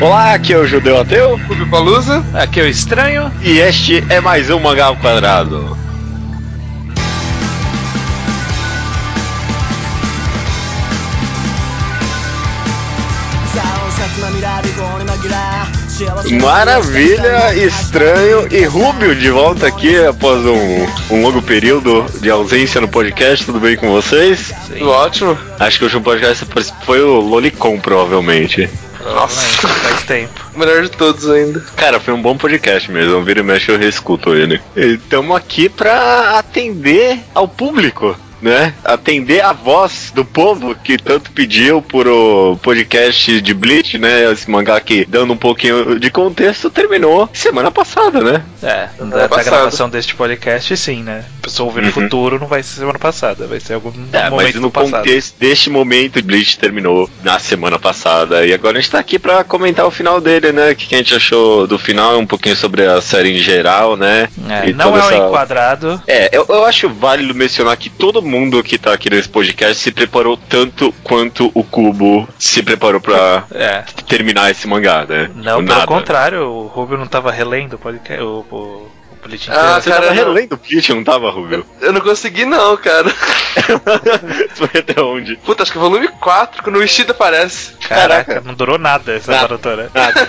Olá, aqui é o Judeu Ateu. Rubio Palusa. Aqui é o Estranho. E este é mais um Mangá ao Quadrado. Maravilha, estranho e Rubio de volta aqui após um, um longo período de ausência no podcast. Tudo bem com vocês? Tudo ótimo. Acho que o último podcast foi o Lolicon, provavelmente. Nossa, faz tempo. O melhor de todos ainda. Cara, foi um bom podcast mesmo. Vira e mexe eu reescuto ele. Estamos aqui pra atender ao público né? Atender a voz do povo que tanto pediu por o podcast de Bleach, né? Esse mangá aqui, dando um pouquinho de contexto, terminou semana passada, né? É, da, da gravação deste podcast, sim, né? A pessoa ouvir no uhum. futuro não vai ser semana passada, vai ser algum é, momento mas no contexto deste momento, Bleach terminou na semana passada. E agora a gente tá aqui pra comentar o final dele, né? O que a gente achou do final, um pouquinho sobre a série em geral, né? É, não é um essa... enquadrado. É, eu, eu acho válido mencionar que todo mundo que tá aqui nesse podcast se preparou tanto quanto o Cubo se preparou pra é. terminar esse mangá, né? Não, pelo Nada. contrário, o Rubio não tava relendo o podcast. O, o... Bleach ah, você cara, tava relendo o Bleach, não tava, Rubio? Eu não consegui não, cara. Foi até onde? Puta, acho que é volume 4, quando o Ishida aparece. Caraca, Caraca. não durou nada essa nada, maratona. Nada.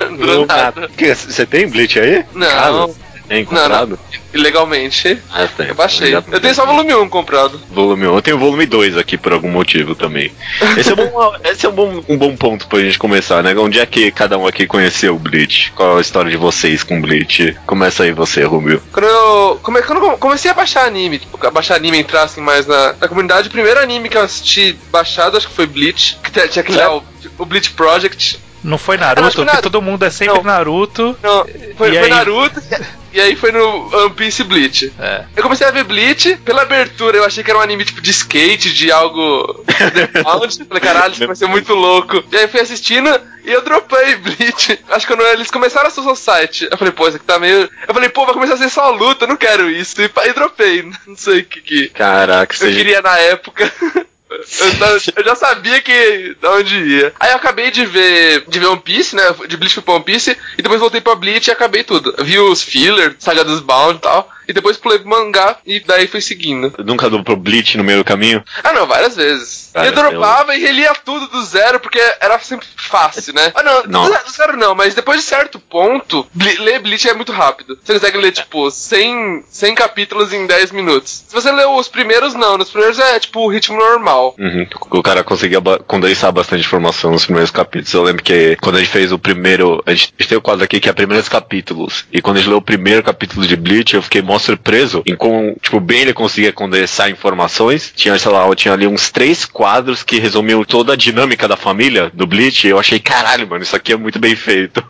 não durou nada. Você tem Bleach aí? Não. É encontrado? Ilegalmente. Ah, tem. Eu baixei. Eu tenho só volume 1 comprado. Volume 1. Eu tenho volume 2 aqui por algum motivo também. Esse é, bom, esse é um, bom, um bom ponto pra gente começar, né? Onde é que cada um aqui conheceu o Bleach? Qual a história de vocês com Bleach? Começa aí você, Rubio. Quando eu, come, quando eu comecei a baixar anime, tipo, a baixar anime entrar assim mais na, na comunidade, o primeiro anime que eu assisti baixado acho que foi Bleach. Que tinha lá, o, o Bleach Project. Não foi Naruto, ah, porque todo mundo é sempre não. Naruto. Não, foi, foi aí... Naruto. E aí foi no One Piece Bleach. É. Eu comecei a ver Bleach, pela abertura eu achei que era um anime tipo de skate, de algo underground. Falei, caralho, isso vai ser muito louco. E aí fui assistindo e eu dropei Bleach. Acho que quando eles começaram a Soul Society, eu falei, pô, isso aqui tá meio. Eu falei, pô, vai começar a ser só luta, eu não quero isso. E, e dropei. Não sei o que que. Caraca, eu seja... queria na época. Eu, já sabia que da onde ia. Aí eu acabei de ver de ver One Piece, né? De Bleach pro One Piece, e depois voltei pra Bleach e acabei tudo. Vi os fillers, Saga dos Bound e tal. E depois pulei pro mangá e daí fui seguindo. Nunca deu pro Bleach no meio do caminho? Ah, não, várias vezes. Cara, eu dropava eu... e relia tudo do zero, porque era sempre fácil, né? Ah, não, não. Do, zero não, mas depois de certo ponto, ler Bleach é muito rápido. Você consegue ler, tipo, 100, 100 capítulos em 10 minutos. Se você leu os primeiros, não. Nos primeiros é, tipo, o ritmo normal. Uhum. O cara conseguia condensar bastante informação nos primeiros capítulos. Eu lembro que quando a gente fez o primeiro. A gente, a gente tem o quadro aqui que é primeiros capítulos. E quando a gente leu o primeiro capítulo de Bleach, eu fiquei mó surpreso em como, tipo, bem ele conseguia condensar informações. Tinha, sei lá, eu tinha ali uns três quadros que resumiam toda a dinâmica da família do Bleach. E eu achei, caralho, mano, isso aqui é muito bem feito.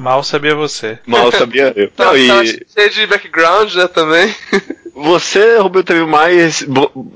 Mal sabia você. Mal sabia eu. Não, e... cheio de background, né, também. Você, Rubio, teve mais,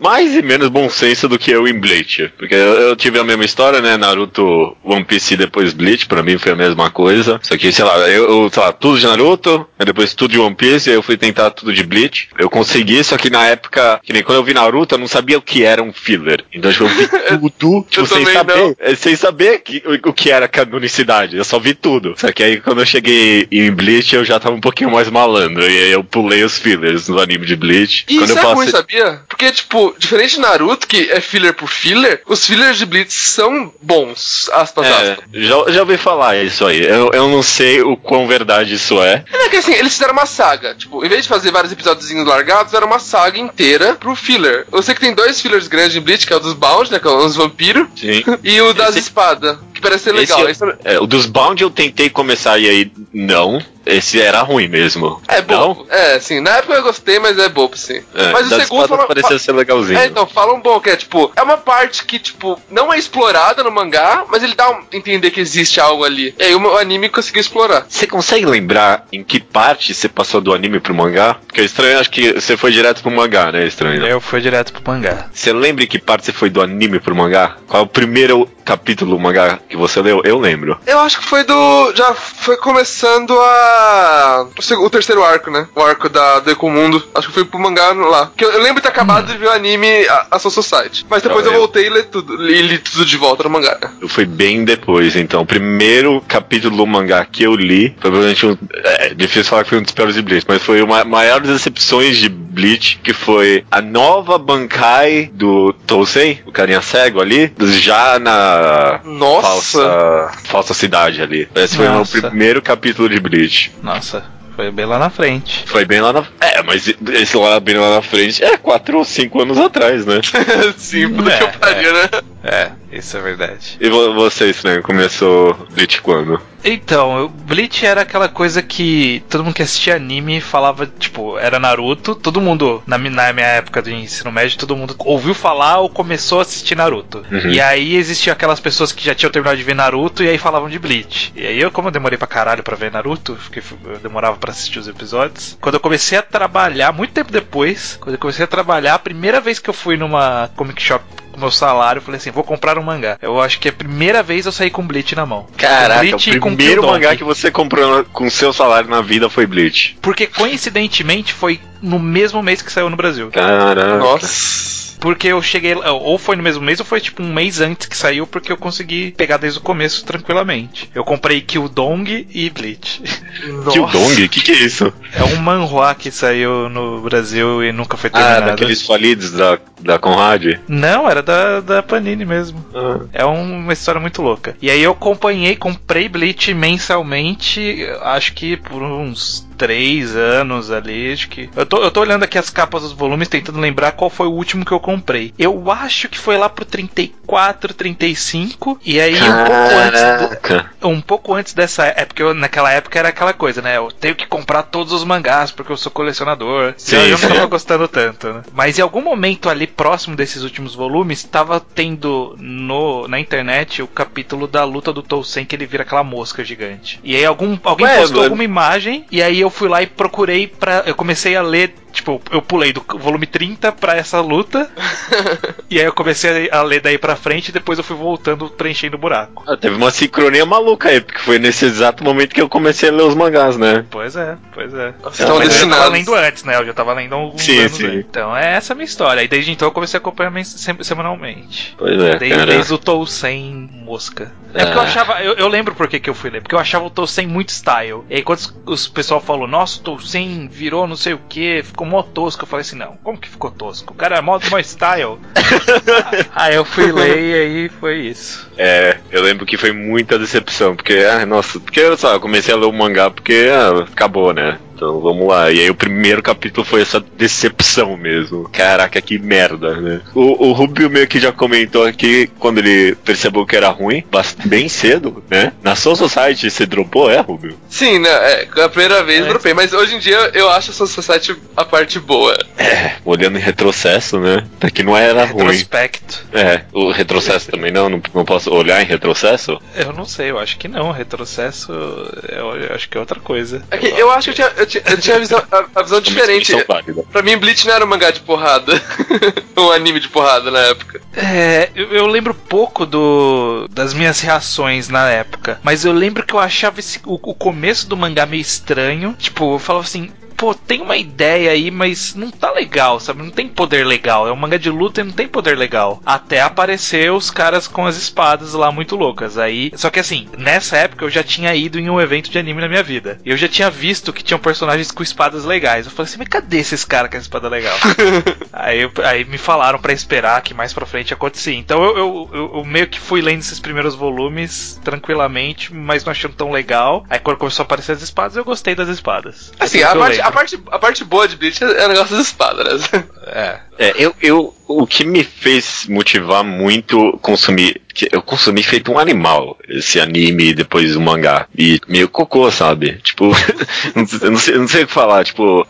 mais e menos bom senso do que eu em Bleach. Porque eu, eu, tive a mesma história, né? Naruto, One Piece e depois Bleach, pra mim foi a mesma coisa. Só que, sei lá, eu, eu sei lá, tudo de Naruto, depois tudo de One Piece, aí eu fui tentar tudo de Bleach. Eu consegui, só que na época, que nem quando eu vi Naruto, eu não sabia o que era um filler. Então, tipo, eu vi tudo, tipo, sem saber, não. sem saber que, o, o, que era canonicidade. Eu só vi tudo. Só que aí quando eu cheguei em Bleach, eu já tava um pouquinho mais malandro. E aí eu pulei os fillers no anime de Bleach. Bleach. E Quando isso eu é passei... ruim, sabia? Porque, tipo, diferente de Naruto, que é filler por filler, os fillers de Bleach são bons, aspas, é, aspas. Já, já ouvi falar isso aí. Eu, eu não sei o quão verdade isso é. É que assim, eles fizeram uma saga. Tipo, em vez de fazer vários episódios largados, era uma saga inteira pro filler. Eu sei que tem dois fillers grandes em Bleach, que é o dos Bound, né? Que é os vampiros. Sim. E o das Esse... espadas, que parece ser legal. Esse, é, o dos Bound eu tentei começar e aí não. Esse era ruim mesmo. É. Não? É, sim. Na época eu gostei, mas é bobo, sim. É, mas o segundo fala, parecia ser legalzinho. É, então, falam bom, que é tipo, é uma parte que, tipo, não é explorada no mangá, mas ele dá a um, entender que existe algo ali. E aí o anime conseguiu explorar. Você consegue lembrar em que parte você passou do anime pro mangá? Porque é estranho, acho que você foi direto pro mangá, né? Estranho. Eu fui direto pro mangá. Você lembra em que parte você foi do anime pro mangá? Qual é o primeiro capítulo do mangá que você leu? Eu lembro. Eu acho que foi do. Já foi começando a. O, terceiro arco, né? O arco da do Ecomundo. Acho que fui pro mangá lá. Que eu, eu lembro de ter acabado hum. de ver o anime a, a Soul Society. Mas depois eu, eu voltei e li tudo, li, li, tudo de volta no mangá. Eu fui bem depois, então. O primeiro capítulo do mangá que eu li foi provavelmente um. É difícil falar que foi um dos piores de Bleach, mas foi uma maior decepções de Bleach, que foi a nova Bankai do Tousei, o carinha cego ali, já na Nossa. falsa, falsa cidade ali. Esse foi Nossa. o meu primeiro capítulo de Bleach. Nossa. Foi bem lá na frente. Foi bem lá na. É, mas esse lá bem lá na frente é 4 ou 5 anos atrás, né? Sim, puta é, que pariu, é. né? É, isso é verdade. E vocês, né? Começou Bleach quando? Então, Bleach era aquela coisa que todo mundo que assistia anime falava, tipo, era Naruto, todo mundo, na, na minha época de ensino médio, todo mundo ouviu falar ou começou a assistir Naruto. Uhum. E aí existiam aquelas pessoas que já tinham terminado de ver Naruto e aí falavam de Bleach. E aí eu, como eu demorei pra caralho pra ver Naruto, porque eu demorava pra assistir os episódios, quando eu comecei a trabalhar, muito tempo depois, quando eu comecei a trabalhar, a primeira vez que eu fui numa comic shop com meu salário, eu falei assim, vou comprar um mangá. Eu acho que é a primeira vez eu saí com Bleach na mão. Caraca, Bleach o primeiro mangá que você comprou com seu salário na vida foi Bleach. Porque coincidentemente foi no mesmo mês que saiu no Brasil. Caraca. Nossa. Porque eu cheguei. Ou foi no mesmo mês, ou foi tipo um mês antes que saiu, porque eu consegui pegar desde o começo tranquilamente. Eu comprei Kildong e Bleach. Kildong? O que, que é isso? É um manhua que saiu no Brasil e nunca foi terminado. Ah, daqueles falidos da, da Conrad? Não, era da, da Panini mesmo. Ah. É uma história muito louca. E aí eu acompanhei, comprei Bleach mensalmente, acho que por uns três anos ali, acho que. Eu tô, eu tô olhando aqui as capas dos volumes, tentando lembrar qual foi o último que eu comprei. Eu acho que foi lá pro 34, 35, e aí um pouco antes. um pouco antes dessa época, porque eu, naquela época era aquela coisa, né? Eu tenho que comprar todos os mangás porque eu sou colecionador. Sim, eu não tava gostando tanto, né? Mas em algum momento ali próximo desses últimos volumes, tava tendo no, na internet o capítulo da luta do Tousen que ele vira aquela mosca gigante. E aí algum, alguém Ué, postou alguma imagem e aí eu fui lá e procurei para eu comecei a ler Tipo, eu pulei do volume 30 pra essa luta. e aí eu comecei a ler daí pra frente e depois eu fui voltando preenchendo o buraco. Ah, teve uma sincronia maluca aí, porque foi nesse exato momento que eu comecei a ler os mangás, né? Pois é, pois é. Você então, mas eu já tava lendo antes, né? Eu já tava lendo alguns sim, anos sim. Então é essa a minha história. E desde então eu comecei a acompanhar semanalmente. Pois é. Desde, desde o Tou sem mosca. É porque eu ah. achava. Eu, eu lembro por que eu fui ler. Porque eu achava o Tousen muito style. E aí quando os, o pessoal falou, nossa, o Tousen virou não sei o que, ficou mó tosco. Eu falei assim, não, como que ficou tosco? O cara é mó, mó style. aí eu fui ler e aí foi isso. É, eu lembro que foi muita decepção. Porque, ah, nossa, porque eu, só, eu comecei a ler o mangá porque ah, acabou, né? Então vamos lá. E aí o primeiro capítulo foi essa decepção mesmo. Caraca, que merda, né? O, o Rubio meio que já comentou aqui quando ele percebeu que era ruim, bem cedo, né? Na Soul Society você dropou, é, Rubio? Sim, né? É, a primeira vez é. dropei, mas hoje em dia eu acho a Soul Society a parte boa. É, olhando em retrocesso, né? Até que não era ruim. Retrospecto. É, o retrocesso também não, não, não posso olhar em retrocesso? Eu não sei, eu acho que não. Retrocesso, eu, eu acho que é outra coisa. É que eu acho que eu tinha, eu tinha, eu tinha a visão, a, a visão diferente. Pra mim, Bleach não era um mangá de porrada. um anime de porrada na época. É, eu, eu, lembro pouco do das minhas reações na época. Mas eu lembro que eu achava esse, o, o começo do mangá meio estranho. Tipo, eu falava assim, pô, tem uma ideia aí, mas não tá legal, sabe? Não tem poder legal. É um mangá de luta e não tem poder legal. Até aparecer os caras com as espadas lá muito loucas. Aí, só que assim, nessa época eu já tinha ido em um evento de anime na minha vida. Eu já tinha visto que tinham personagens com espadas legais. Eu falei assim, mas cadê esses caras com a espada legal? aí, aí me falaram para esperar que mais pra frente acontecia. Então eu, eu, eu, eu, meio que fui lendo esses primeiros volumes tranquilamente, mas não achando tão legal. Aí quando começou a aparecer as espadas, eu gostei das espadas. Assim, a parte, a parte, a parte boa de Bleach é o negócio das espadas, né? É. É, eu, eu, o que me fez motivar muito consumir eu consumi feito um animal esse anime e depois o mangá. E meio cocô, sabe? Tipo, eu não sei, não sei o que falar. Tipo,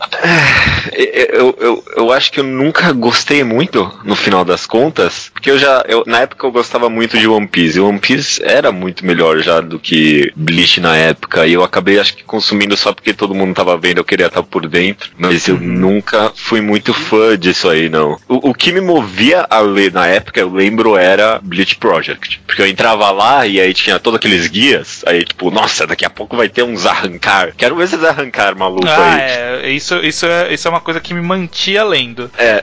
eu, eu, eu acho que eu nunca gostei muito no final das contas, porque eu já, eu, na época eu gostava muito de One Piece. E One Piece era muito melhor já do que Bleach na época. E eu acabei, acho que, consumindo só porque todo mundo tava vendo, eu queria estar por dentro. Mas eu uhum. nunca fui muito fã disso aí, não. O, o que me movia a ler na época, eu lembro, era Bleach Project. Porque eu entrava lá e aí tinha todos aqueles guias, aí tipo, nossa, daqui a pouco vai ter uns arrancar. Quero ver esses arrancar maluco ah, aí. É, isso, isso, é, isso é uma coisa que me mantia lendo. É.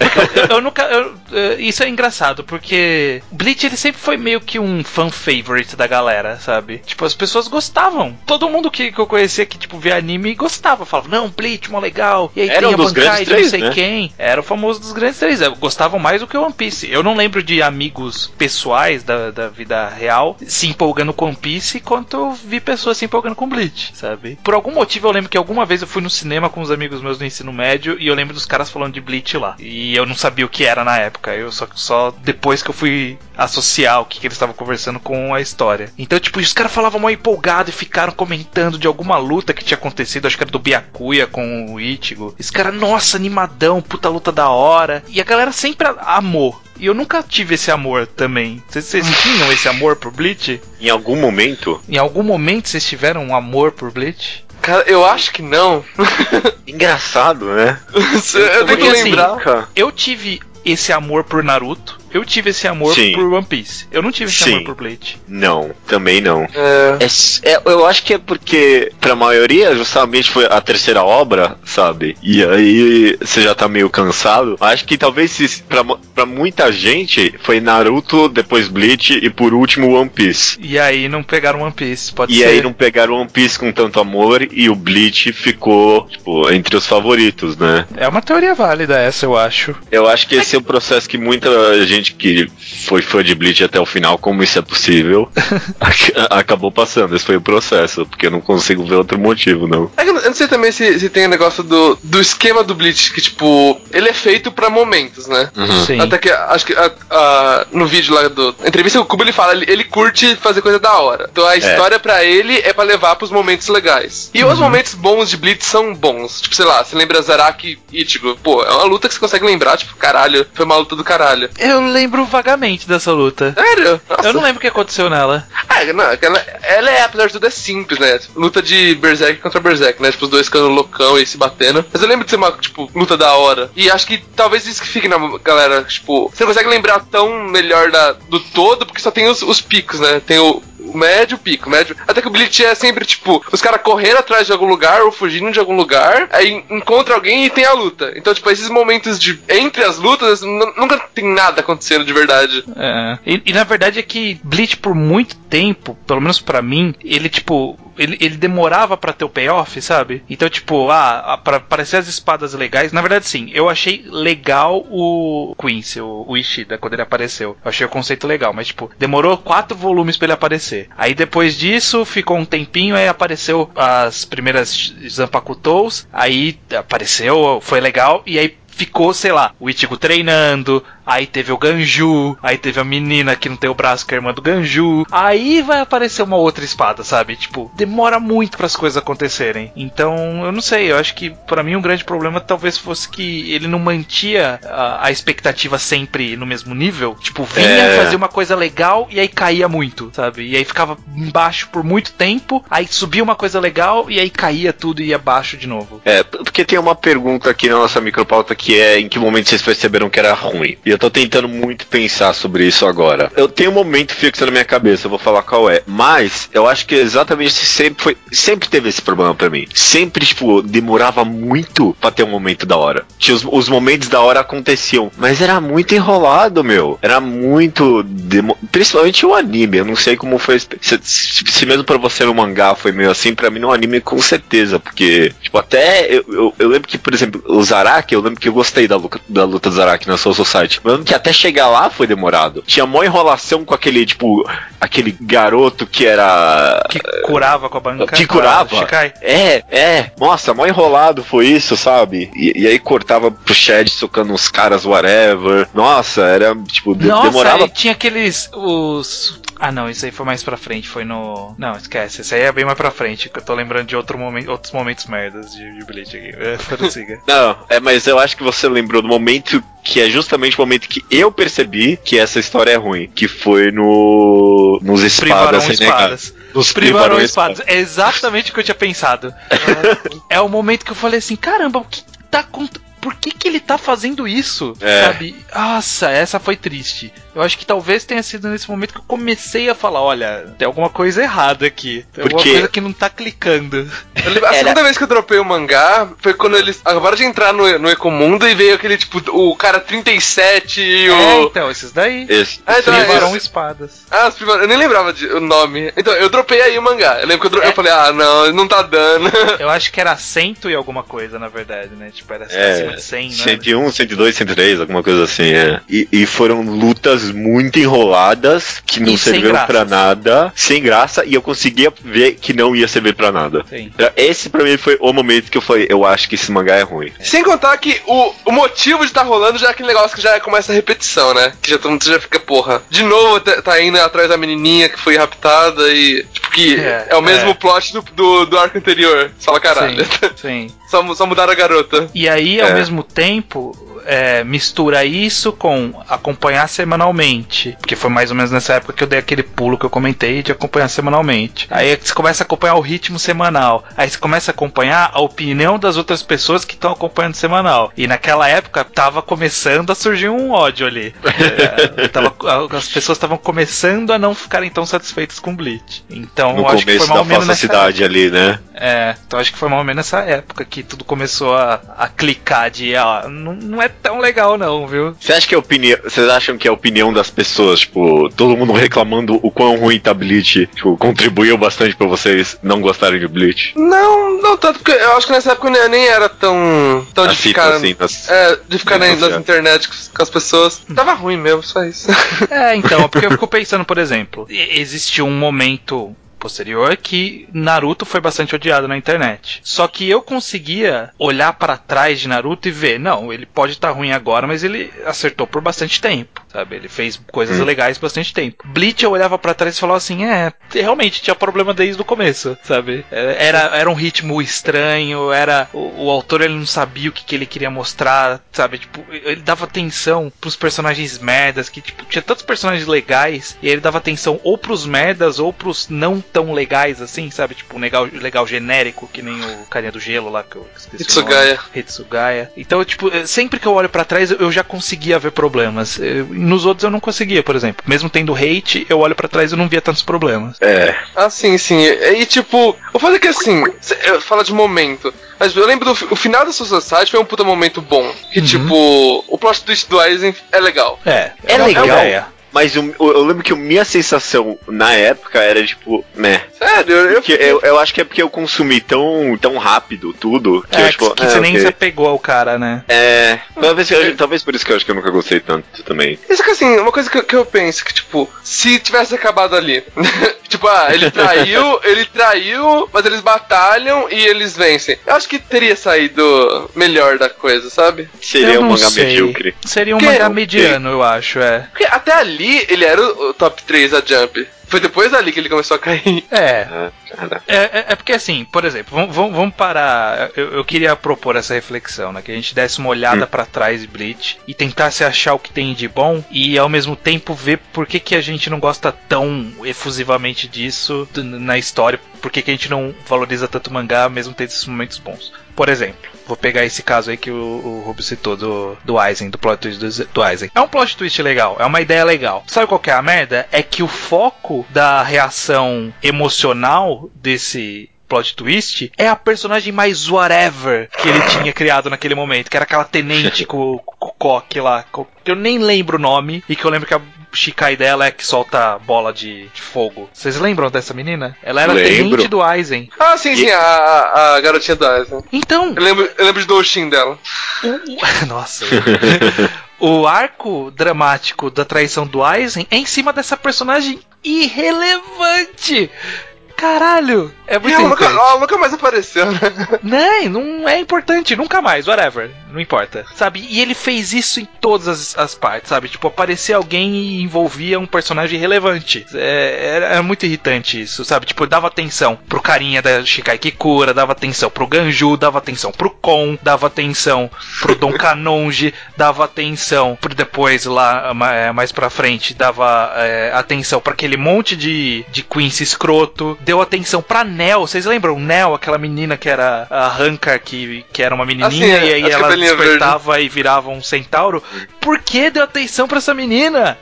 Eu, eu nunca. eu- eh, isso é engraçado, porque Bleach ele sempre foi meio que um fan favorite da galera, sabe? Tipo, as pessoas gostavam. Todo mundo que, que eu conhecia que, tipo, via anime gostava. Falava, não, Bleach, mó legal. E aí Era tem um a dos Bankai de não sei né? quem. Era o famoso dos grandes três. Gostavam mais do que o One Piece. Eu não lembro de amigos pessoais da, da vida real se empolgando com One Piece quanto eu vi pessoas se empolgando com Bleach, sabe? Por algum motivo eu lembro que alguma vez eu fui no cinema com uns amigos meus do ensino médio e eu lembro dos caras falando de Bleach lá. E eu não sabia o que era na época. Eu só, só depois que eu fui associar o que, que eles estavam conversando com a história. Então, tipo, os caras falavam mal empolgado e ficaram comentando de alguma luta que tinha acontecido, acho que era do Byakuya com o Ichigo. Esse cara, nossa, animadão, puta luta da hora. E a galera sempre amou. E eu nunca tive esse amor também. Vocês, vocês tinham esse amor por Bleach? Em algum momento, Em algum momento vocês tiveram um amor por Bleach? Cara, eu acho que não. engraçado, né? eu tenho que assim, lembrar. Cara, Eu tive esse amor por Naruto. Eu tive esse amor Sim. por One Piece. Eu não tive esse Sim. amor por Bleach. Não, também não. É, É é, eu acho que é porque, pra maioria, justamente foi a terceira obra, sabe? E aí você já tá meio cansado. Acho que talvez se, pra, pra muita gente foi Naruto, depois Bleach e por último One Piece. E aí não pegaram One Piece, pode E ser. aí não pegaram One Piece com tanto amor e o Bleach ficou, tipo, entre os favoritos, né? É uma teoria válida essa, eu acho. Eu acho que esse é o processo que muita gente que foi fã de Bleach até o final, como isso é possível, ac- acabou passando. Esse foi o processo, porque eu não consigo ver outro motivo, não. É que eu não- sei também se, se tem o negócio do, do esquema do Bleach, que, tipo, ele é feito pra momentos, né? Uhum. Sim. Até que, acho que a- a- no vídeo lá do. a Entrevista com o Kubo, ele fala, ele, ele curte fazer coisa da hora. Então a história pra ele é pra levar pros momentos legais. E os momentos bons de Bleach são bons. Tipo, sei lá, você lembra Zaraki e Ichigo? Pô, é uma luta que você consegue lembrar, tipo, caralho, foi uma luta do caralho. Eu lembro vagamente dessa luta. Sério? Nossa. Eu não lembro o que aconteceu nela. Ah, não, aquela, ela é, apesar de tudo, é simples, né? Luta de Berserk contra Berserk, né? Tipo, os dois ficando loucão e se batendo. Mas eu lembro de ser uma, tipo, luta da hora. E acho que talvez isso que fique na galera, tipo, você não consegue lembrar tão melhor da, do todo, porque só tem os, os picos, né? Tem o. médio, pico, médio. Até que o Bleach é sempre, tipo, os caras correndo atrás de algum lugar ou fugindo de algum lugar, aí encontra alguém e tem a luta. Então, tipo, esses momentos de entre as lutas, nu- nunca tem nada acontecendo de verdade. É. E, e na verdade é que Bleach por muito tempo, pelo menos pra mim, ele tipo. Ele, ele demorava pra ter o payoff, sabe? Então, tipo, ah, ah, pra aparecer as espadas legais. Na verdade, sim, eu achei legal o Quincy, o, o Ishida, quando ele apareceu. Eu achei o conceito legal, mas, tipo, demorou quatro volumes pra ele aparecer. Aí depois disso, ficou um tempinho, aí apareceu as primeiras Zanpakutous, aí apareceu, foi legal, e aí ficou, sei lá, o Ichigo treinando, aí teve o Ganju, aí teve a menina que não tem o braço, que é a irmã do Ganju, aí vai aparecer uma outra espada, sabe? Tipo, demora muito para as coisas acontecerem. Então, eu não sei, eu acho que para mim um grande problema talvez fosse que ele não mantia a, a expectativa sempre no mesmo nível. Tipo, vinha É. fazer uma coisa legal e aí caía muito, sabe? E aí ficava embaixo por muito tempo, aí subia uma coisa legal e aí caía tudo e ia abaixo de novo. É, porque tem uma pergunta aqui na nossa micropauta que é em que momento vocês perceberam que era ruim. E eu tô tentando muito pensar sobre isso agora. Eu tenho um momento fixo na minha cabeça, eu vou falar qual é. Mas eu acho que exatamente sempre foi. Sempre teve esse problema pra mim. Sempre, tipo, demorava muito pra ter um momento da hora. Tinha os, os momentos da hora aconteciam. Mas era muito enrolado, meu. Era muito. demo- Principalmente o anime. Eu não sei como foi. Se, se- mesmo pra você no mangá foi meio assim, pra mim no anime com certeza. Porque, tipo, até. Eu, eu, eu lembro que, por exemplo, o Zaraki, eu lembro que eu gostei da, luta- da luta do Zaraki na Soul Society. Lembro que até chegar lá foi demorado. Tinha mó enrolação com aquele, tipo, aquele garoto que era. Que curava com a banca. Que curava? Shikai. É, é. Nossa, mó enrolado foi isso, sabe? E, e aí cortava pro Shed socando uns caras, whatever. Nossa, era, tipo, de- Nossa, demorava. e tinha aqueles. Os. Ah não, isso aí foi mais pra frente, foi no. Não, esquece, isso aí é bem mais pra frente, que eu tô lembrando de outro momento, outros momentos merdas de, de Bleach aqui. É. Não, é, mas eu acho que você lembrou do momento que é justamente o momento que eu percebi que essa história é ruim. Que foi no. Nos espadas renegadas. espadas. Nos Privarão espadas. É exatamente o que eu tinha pensado. é o momento que eu falei assim: caramba, o que tá acontecendo? Por que que ele tá fazendo isso? É. Sabe? Nossa, essa foi triste. Eu acho que talvez tenha sido nesse momento que eu comecei a falar: olha, tem alguma coisa errada aqui. Tem alguma coisa que não tá clicando. a Era... segunda vez que eu dropei o mangá foi quando eles acabaram de entrar no, no Ecomundo e veio aquele tipo, o cara 37 e o. É, então, esses daí. Esse. Ah, então, é, espadas. Ah, os eu nem lembrava de, o nome. Então, eu dropei aí o mangá. Eu lembro que eu, dro... é. eu falei, ah, não, não tá dando. Eu acho que era cento e alguma coisa, na verdade, né? Tipo, era é, acima de 100, né? 101, 102, 103, alguma coisa assim, é. E, e foram lutas muito enroladas que não e serviram pra nada, sem graça, e eu conseguia ver que não ia servir pra nada. Sim. Esse pra mim foi o momento que eu falei, eu acho que esse mangá é ruim. Sem contar que o, o motivo de estar tá rolando já é aquele negócio que já começa a repetição, né? Que já todo mundo já fica, porra. De novo tá, tá indo atrás da menininha que foi raptada e. Tipo, que é, é o mesmo é. plot do, do, do, arco anterior. Só caralho. Sim. sim. só, só mudaram a garota. E aí, ao é. mesmo tempo, é, mistura isso com acompanhar semanalmente. Porque foi mais ou menos nessa época que eu dei aquele pulo que eu comentei de acompanhar semanalmente. Aí você começa a acompanhar o ritmo semanal. Aí você começa a acompanhar a opinião das outras pessoas que estão acompanhando semanal. E naquela época tava começando a surgir um ódio ali. é, tava, as pessoas estavam começando a não ficarem tão satisfeitas com Bleach. Então no acho que foi mais ou menos nessa época. ali, né? É, então acho que foi mais ou menos nessa época que tudo começou a, a clicar de, ó, não, não é tão legal, não, viu? Você acha que a opinião. Vocês acham que a opinião das pessoas, tipo, todo mundo reclamando o quão ruim tá Bleach, tipo, contribuiu bastante pra vocês não gostarem de Bleach? Não, não tanto, porque eu acho que nessa época eu nem era tão. tão de ficar. Assim, nas, é, de ficar na, nas internet com as pessoas. Tava ruim mesmo, só isso. É, então, porque eu fico pensando, por exemplo, existiu um momento posterior que Naruto foi bastante odiado na internet. Só que eu conseguia olhar para trás de Naruto e ver, não, ele pode estar tá ruim agora, mas ele acertou por bastante tempo, sabe? Ele fez coisas hum. legais bastante tempo. Bleach eu olhava para trás e falava assim, é, realmente tinha problema desde o começo, sabe? É, era, era um ritmo estranho, era o, o autor ele não sabia o que, que ele queria mostrar, sabe? Tipo, ele dava atenção pros personagens merdas, que tipo, tinha tantos personagens legais, e ele dava atenção ou pros merdas ou pros não tão legais assim, sabe? Tipo, um legal, legal genérico, que nem o carinha do gelo lá que eu esqueci. Hitsugaya. Hitsugaya. Então, tipo, eh, sempre que eu olho para trás, eu já conseguia ver problemas. Eh, nos outros eu não conseguia, por exemplo. Mesmo tendo hate, eu olho para trás e não via tantos problemas. É. Ah, sim, sim. E tipo, vou fazer que assim, fala de momento. Mas eu lembro do o final da Society foi um puta momento bom. Que uhum. tipo, o plot twist do Aizen é legal. É, é, é legal. É mas eu, eu, lembro que a minha sensação na época era tipo, né. Sério? Eu, eu, eu, eu, acho que é porque eu consumi tão, tão rápido tudo que, é, eu, tipo, que, que é, você okay. nem se apegou ao cara, né? É. Talvez, talvez por isso que eu acho que eu nunca gostei tanto também. Isso que assim, uma coisa que, que eu penso que, tipo, se tivesse acabado ali. tipo, ah, ele traiu, ele traiu, mas eles batalham e eles vencem. Eu acho que teria saído melhor da coisa, sabe? Seria um mangá sei. medíocre. Seria um que mangá mediano, eu acho, é. Porque até ali ele era o, o top 3 da Jump. Foi depois dali que ele começou a cair. É. É, é, é porque assim, por exemplo, vamos, vamos parar. Eu, eu, queria propor essa reflexão, né? Que a gente desse uma olhada hum. para trás de Bleach e tentasse achar o que tem de bom e ao mesmo tempo ver por que, que a gente não gosta tão efusivamente disso na história, por que, que a gente não valoriza tanto o mangá mesmo tendo esses momentos bons. Por exemplo, vou pegar esse caso aí que o, o Rubio citou do, do Aizen, do plot twist do, do Aizen. É um plot twist legal, é uma ideia legal. Sabe qual que é a merda? É que o foco da reação emocional desse plot twist é a personagem mais whatever que ele tinha criado naquele momento, que era aquela tenente com, com o coque lá, que eu nem lembro o nome, e que eu lembro que a Shikai dela é que solta bola de, de fogo. Vocês lembram dessa menina? Ela era lembro. tenente do Aizen. Ah, sim, sim, a, a garotinha do Aizen. Então. Eu lembro, eu lembro de Doshin dela. Nossa. o arco dramático da traição do Aizen é em cima dessa personagem irrelevante. Caralho! É muito ela nunca, ela nunca mais apareceu, né? Não, não é importante, nunca mais, whatever. Não importa. Sabe? E ele fez isso em todas as, as partes, sabe? Tipo, aparecia alguém e envolvia um personagem relevante. É, era, era, muito irritante isso, sabe? Tipo, dava atenção pro carinha da Shikai Kikura, dava atenção pro Ganju, dava atenção pro Kon, dava atenção pro Don Kanonji, dava atenção pro depois lá mais pra frente, dava é, atenção para aquele monte de, de Quincy escroto deu atenção pra Nell. Vocês lembram? Nell, aquela menina que era a Hanka, que, que era uma menininha, assim, e aí ela despertava verde. e virava um centauro. Por que deu atenção pra essa menina?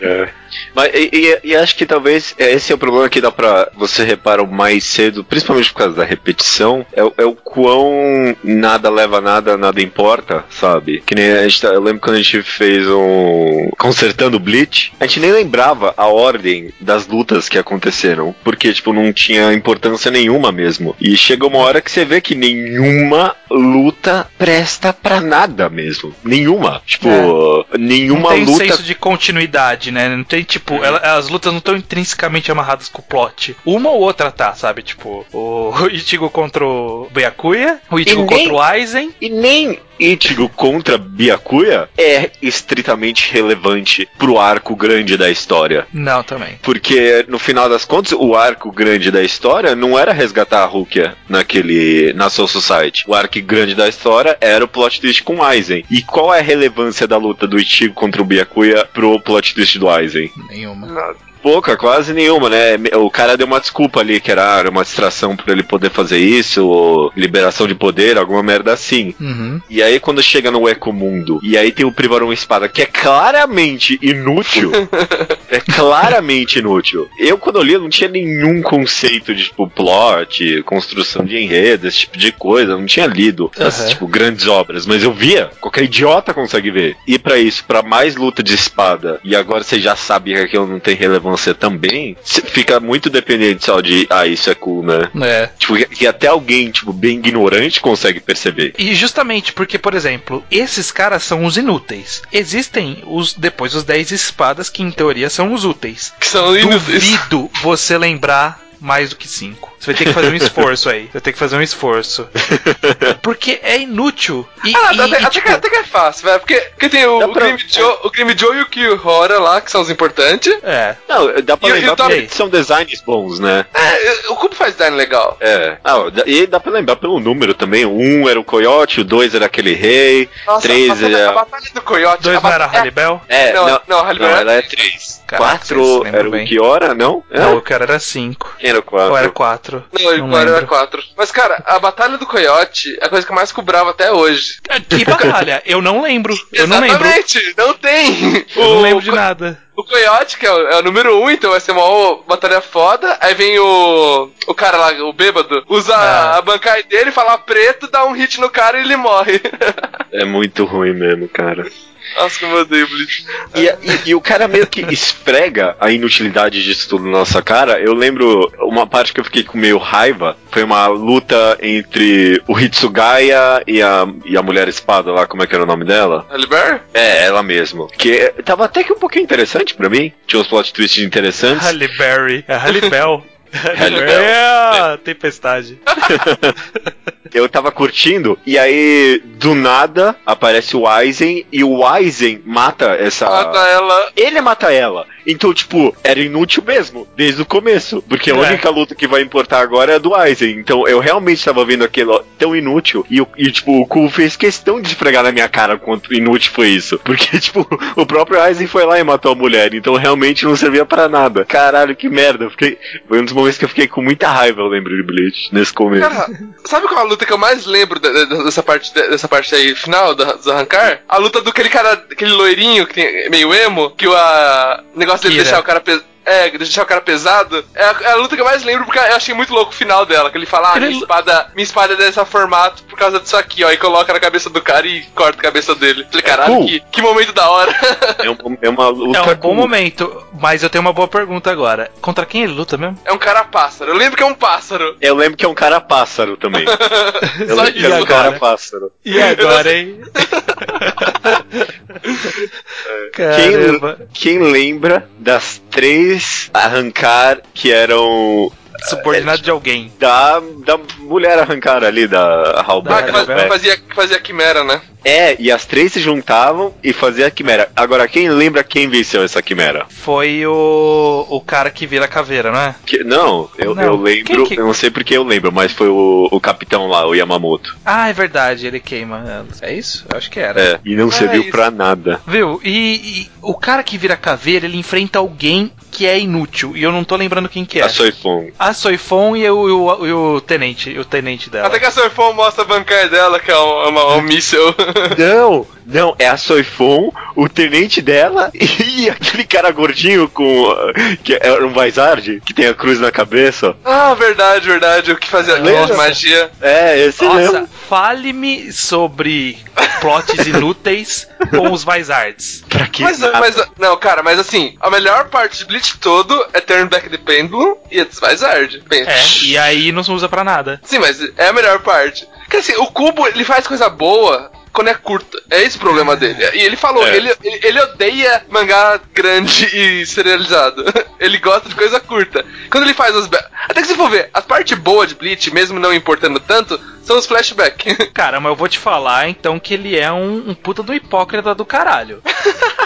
É. Mas, e, e, e, acho que talvez é, esse é o problema que dá pra você reparar mais cedo, principalmente por causa da repetição, é, é o quão nada leva a nada, nada importa, sabe? Que nem a gente tá, eu lembro quando a gente fez um. Consertando o Bleach, a gente nem lembrava a ordem das lutas que aconteceram, porque, tipo, não tinha importância nenhuma mesmo. E chega uma hora que você vê que nenhuma luta presta pra nada mesmo. Nenhuma. Tipo, é. nenhuma não tem luta. senso de continuidade, né? Não tem, tipo, uhum. ela, as lutas não estão intrinsecamente amarradas com o plot. Uma ou outra tá, sabe? Tipo, o Ichigo contra o Byakuya, o Ichigo nem, contra o Aizen. E nem Ichigo contra Byakuya é estritamente relevante pro arco grande da história. Não, também. Porque no final das contas, o arco grande da história não era resgatar a Rukia naquele na Soul Society. O arco grande da história era o plot twist com Aizen. E qual é a relevância da luta do Ichigo contra o Byakuya pro plot twist do Aizen? Nenhuma. Nada pouca, quase nenhuma, né? O cara deu uma desculpa ali, que era uma distração pra ele poder fazer isso, ou liberação de poder, alguma merda assim. Uhum. E aí, quando chega no Eco Mundo, e aí tem o Privaron Espada, que é claramente inútil. é claramente inútil. Eu, quando eu li, não tinha nenhum conceito de, tipo, plot, construção de enredo, esse tipo de coisa. não tinha lido uhum. essas, tipo, grandes obras. Mas eu via, qualquer idiota consegue ver. E para isso, para mais luta de espada, e agora você já sabe que aquilo não tem relevância você também, fica muito dependente só de, ah, isso é cool, né? É. Tipo, que até alguém, tipo, bem ignorante consegue perceber. E justamente porque, por exemplo, esses caras são os inúteis. Existem os depois os 10 espadas que em teoria são os úteis. Que são inúteis. Duvido você lembrar mais do que 5. Você vai ter que fazer um esforço aí. Você vai ter que fazer um esforço. Porque é inútil. E, ah, e, até, e, até, tipo... que, até, que, é fácil, velho. Porque, porque tem o, o, pra... Grim Joe, o Grim Joe e o Kihora lá, que são os importantes. É. Não, dá pra e, lembrar porque são designs bons, né? É, o Cubo faz design legal. É. Ah, e dá pra lembrar pelo número também. O 1 um era o Coyote, o 2 era aquele rei, 3 era... A batalha do Coyote... 2 não era a Halibel? É, não, não, não, Halibel não, ela é 3. 4 era o Kiora, não? Não, o Kiora era 5. Quem era o 4? Ou era 4? Não, o era 4. Mas, cara, a Batalha do Coyote é a coisa que mais cobrava até hoje. Que batalha? Eu não lembro. Eu não lembro. Exatamente, não tem. Eu não lembro de nada. O Coyote, que é o, é o número 1, um, então vai ser uma batalha foda. Aí vem o. O cara lá, o bêbado, usa ah. a bancada dele, fala preto, dá um hit no cara e ele morre. é muito ruim mesmo, cara. Nossa, como eu odeio Bleach. E, e, e, o cara meio que esfrega a inutilidade disso tudo na nossa cara. Eu lembro uma parte que eu fiquei com meio raiva. Foi uma luta entre o Hitsugaya e a, e a mulher espada lá, como é que era o nome dela? Halle Berry? É, ela mesmo. Que tava até que um pouquinho interessante pra mim. Tinha uns plot twists interessantes. Halle Berry. É Halle Bell. Halle Bell. É, tempestade. eu tava curtindo, e aí, do nada, aparece o Aizen, e o Aizen mata essa. Mata ela. Ele mata ela. Então, tipo, era inútil mesmo, desde o começo. Porque a é. única luta que vai importar agora é a do Aizen. Então, eu realmente tava vendo aquilo tão inútil. E, e tipo, o Ku fez questão de esfregar na minha cara quanto inútil foi isso. Porque, tipo, o próprio Aizen foi lá e matou a mulher. Então, realmente não servia para nada. Caralho, que merda. fiquei... Foi um dos momentos que eu fiquei com muita raiva, eu lembro de Bleach, nesse começo. Cara, sabe qual é a luta que eu mais lembro dessa parte, dessa parte aí final do arrancar? A luta do aquele cara, aquele loirinho que tem meio emo, que o a, negócio dele Kira. deixar o cara pesado é, deixar o cara pesado. É a, é a, luta que eu mais lembro, porque eu achei muito louco o final dela. Que ele fala, ah, minha espada, minha espada é desse formato por causa disso aqui, ó. E coloca na cabeça do cara e corta a cabeça dele. Falei, é caralho, cool. que, que momento da hora. É, um, é uma luta. É um bom momento, mas eu tenho uma boa pergunta agora. Contra quem ele luta mesmo? É um cara pássaro. Eu lembro que é um pássaro. Eu lembro que é um cara pássaro também. eu Só lembro que é um cara pássaro. E agora, hein? Quem, quem lembra das três arrancar que eram subordinado é, de alguém. Da, da mulher arrancar ali, da Halberd. Ah, que, faz, fazia, que fazia quimera, né? É, e as três se juntavam e faziam a quimera. Agora, quem lembra quem venceu essa quimera? Foi o, o cara que vira caveira, não é? Que, não, eu, não. eu lembro, que... eu não sei porque eu lembro, mas foi o, o capitão lá, o Yamamoto. Ah, é verdade, ele queima. É isso? Eu acho que era. É, e não ah, serviu é pra nada. Viu? E, e, o cara que vira caveira, ele enfrenta alguém que é inútil. E eu não tô lembrando quem que é. A Soifon. A Soifon e o, o, o, o tenente, o tenente dela. Até que a Soifon mostra a bancada dela, que é um, uma, um míssel. Não, não, é a Soifon, o tenente dela e aquele cara gordinho com. que é um Vizard, que tem a cruz na cabeça. Ah, verdade, verdade. O que fazia ah, magia. É, esse Nossa. Fale-me sobre plots inúteis com os Vizards. Pra que? Mas, mas, não, cara, mas assim, a melhor parte de Bleach todo é Turn Back the Pendulum e é Vizard. É, e aí não se usa pra nada. Sim, mas é a melhor parte. Porque assim, o cubo ele faz coisa boa quando é curta. É esse o problema dele. E ele falou, é. ele, ele odeia mangá grande e serializado. ele gosta de coisa curta. Quando ele faz as. Até que se for ver, as partes boas de Bleach, mesmo não importando tanto, são os flashbacks. Cara, mas eu vou te falar então que ele é um, um puta do hipócrita do caralho.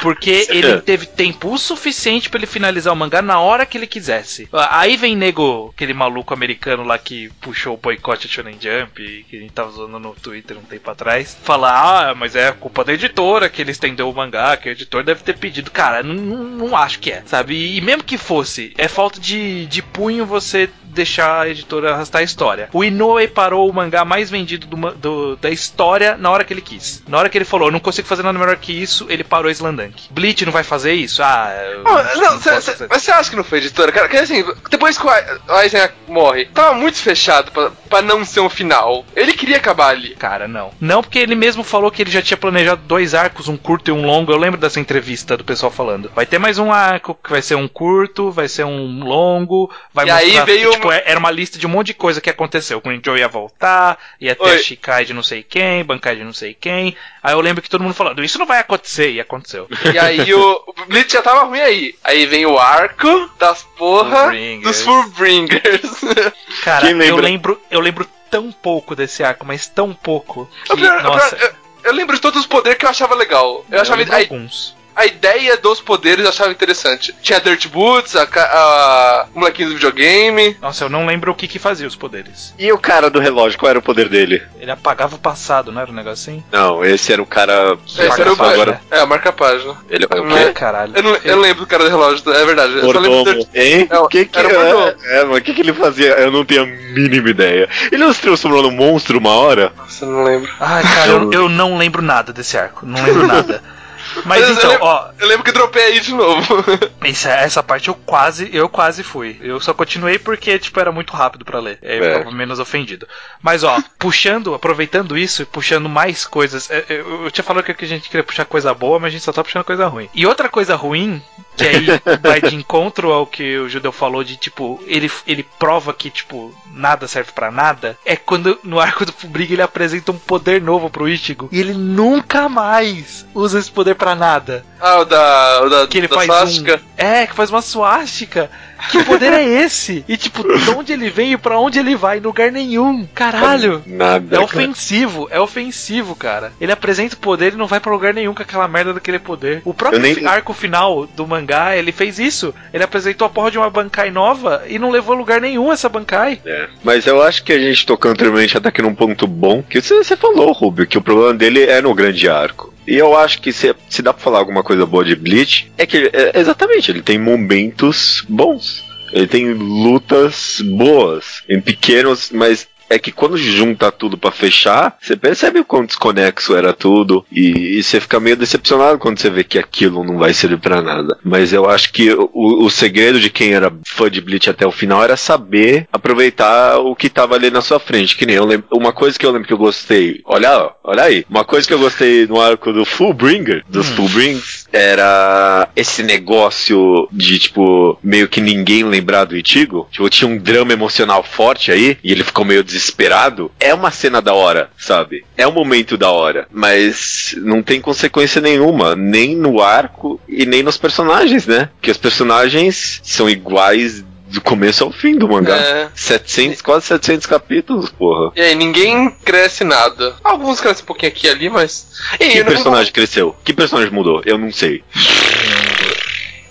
Porque ele teve tempo o suficiente para ele finalizar o mangá na hora que ele quisesse. Aí vem nego, aquele maluco americano lá que puxou o boicote a Shonen Jump, que a gente tava usando no Twitter um tempo atrás, falar, ah, mas é culpa da editora que ele estendeu o mangá, que o editor deve ter pedido. Cara, não, não acho que é, sabe? E mesmo que fosse, é falta de, de punho você deixar a editora arrastar a história. O Inoue parou o mangá mais vendido do, do, da história na hora que ele quis. Na hora que ele falou, não consigo fazer nada melhor que isso, ele parou Slandunk. Bleach não vai fazer isso? Ah, não, não cê, cê, mas você acha que não foi editora, cara? Assim, depois que o Eisen morre, tava muito fechado pra, pra não ser um final. Ele queria acabar ali. Cara, não. Não, porque ele mesmo falou que ele já tinha planejado dois arcos, um curto e um longo. Eu lembro dessa entrevista do pessoal falando. Vai ter mais um arco que vai ser um curto, vai ser um longo, vai e mostrar, aí veio tipo, é, era uma lista de um monte de coisa que aconteceu. O Joe ia voltar, ia ter Oi. Shikai de não sei quem, Bankai de não sei quem. Aí eu lembro que todo mundo falando, isso não vai acontecer, e aconteceu. E aí o, o Blitz já tava ruim aí. Aí vem o arco das porra dos Fullbringers. Cara, eu lembro, eu lembro tão pouco desse arco, mas tão pouco. Que, eu, nossa. Eu, eu, lembro de todos os poderes que eu achava legal. Eu, eu achava aí, alguns a ideia dos poderes eu achava interessante. Tinha Dirt Boots, a, a, o molequinho do videogame. Nossa, eu não lembro o que que fazia os poderes. E o cara do relógio, qual era o poder dele? Ele apagava o passado, não era um negocinho? Não, esse era o cara. Esse era o agora. É, a marca página. Ele é o quê? caralho. Eu não, eu lembro do cara do relógio, é verdade. Mordomo. Eu só lembro do... Hein? É, que que era é, é, mas o que que ele fazia? Eu não tenho a mínima ideia. Ele não se transformou num monstro uma hora? Nossa, eu não lembro. Ai, cara, eu, eu não lembro nada desse arco. Não lembro nada. Mas eu, então, eu lembro, ó. Eu lembro que dropei aí de novo. Essa, essa parte eu quase, eu quase fui. Eu só continuei porque, tipo, era muito rápido para ler. Aí eu é. ficava menos ofendido. Mas, ó, puxando, aproveitando isso e puxando mais coisas. É, eu, eu tinha falado que a gente queria puxar coisa boa, mas a gente só tá puxando coisa ruim. E outra coisa ruim, que aí vai de encontro ao que o Judeu falou de, tipo, ele, ele prova que, tipo, nada serve para nada, é quando no arco do Fubriga ele apresenta um poder novo pro Ichigo. E ele nunca mais usa esse poder para nada. Ah, o da, o da, que ele da faz. Um, é, que faz uma suástica. Que poder é esse? E tipo, de onde ele vem e pra onde ele vai? Em lugar nenhum. Caralho. Nada. É ofensivo, é ofensivo, cara. Ele apresenta o poder e não vai pra lugar nenhum com aquela merda daquele poder. O próprio nem... arco final do mangá, ele fez isso. Ele apresentou a porra de uma Bankai nova e não levou a lugar nenhum essa Bankai. É. Mas eu acho que a gente tocou anteriormente até aqui num ponto bom, que você, você falou, Rubio, que o problema dele é no grande arco. E eu acho que se, se dá pra falar alguma coisa boa de Bleach, é que é, exatamente, ele tem momentos bons. Ele tem lutas boas, em pequenos, mas é que quando junta tudo para fechar, você percebe o quão desconexo era tudo e, e, você fica meio decepcionado quando você vê que aquilo não vai servir para nada. Mas eu acho que o, o, segredo de quem era fã de Bleach até o final era saber aproveitar o que tava ali na sua frente. Que nem eu lembro, uma coisa que eu lembro que eu gostei, olha, olha aí, uma coisa que eu gostei no arco do Fullbringer, dos hum. Fullbrings, era esse negócio de tipo meio que ninguém lembrar do Itigo. Tipo, tinha um drama emocional forte aí e ele ficou meio desesperado desesperado, é uma cena da hora, sabe? É um momento da hora, mas não tem consequência nenhuma, nem no arco e nem nos personagens, né? Que os personagens são iguais do começo ao fim do mangá. É. 700, quase 700 capítulos, porra. E aí, ninguém cresce nada. Alguns crescem um pouquinho aqui e ali, mas. E que personagem não... cresceu? Que personagem mudou? Eu não sei.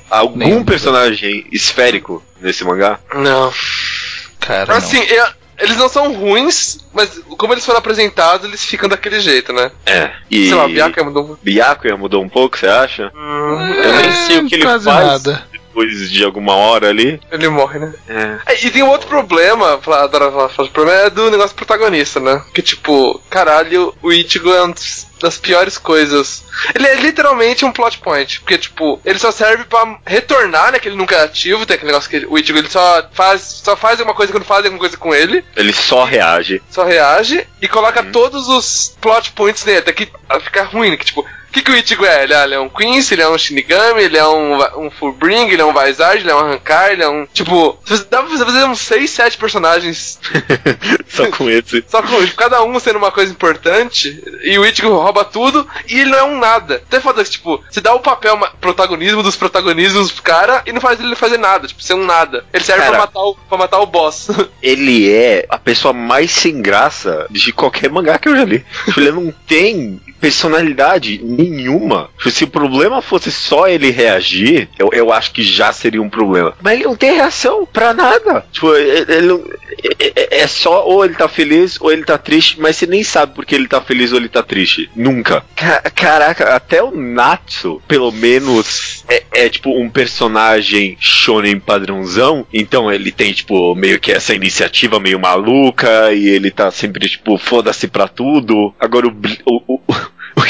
Algum Nem personagem esférico nesse mangá? Não. Cara, assim, não. Eu, eles não são ruins, mas como eles foram apresentados, eles ficam daquele jeito, né? É. E... Sei lá, Byakuya mudou Byakuya mudou um pouco, você acha? Hum, eu nem sei o que ele faz. Nada depois de alguma hora ali. Ele morre, né? É. é e tem um outro problema, falar, falar, falar, problema é do negócio protagonista, né? Que tipo, caralho, o Ichigo é um das piores coisas. Ele é literalmente um plot point, porque, tipo, ele só serve para retornar, né? Que ele nunca é ativo, tem aquele negócio que o Ichigo ele só faz, só faz alguma coisa quando faz alguma coisa com ele. Ele só reage. Só reage e coloca uhum. todos os plot points nele, até que fica ruim, que, tipo, o que, que o Ichigo é? Ele, é? ele é um Quincy, ele é um Shinigami, ele é um, um Fullbring, ele é um Vizard, ele é um Hankar, ele é um. Tipo, dá pra fazer uns 6, 7 personagens. Só com esse. Só com cada um sendo uma coisa importante, e o Ichigo rouba tudo, e ele não é um nada. Até foda que, tipo, você dá o papel protagonismo dos protagonismos pro cara e não faz ele fazer nada, tipo, ser um nada. Ele serve cara, pra, matar o, pra matar o boss. Ele é a pessoa mais sem graça de qualquer mangá que eu já li. Tipo, ele não tem personalidade nenhuma. Se o problema fosse só ele reagir, eu, eu acho que já seria um problema. Mas ele não tem reação pra nada. Tipo, ele, ele é, é, só ou ele tá feliz ou ele tá triste, mas você nem sabe porque ele tá feliz ou ele tá triste. Nunca. Caraca, até o Natsu, pelo menos, é, é tipo um personagem shonen padrãozão. Então ele tem, tipo, meio que essa iniciativa meio maluca e ele tá sempre, tipo, foda-se pra tudo. Agora o, o, o, o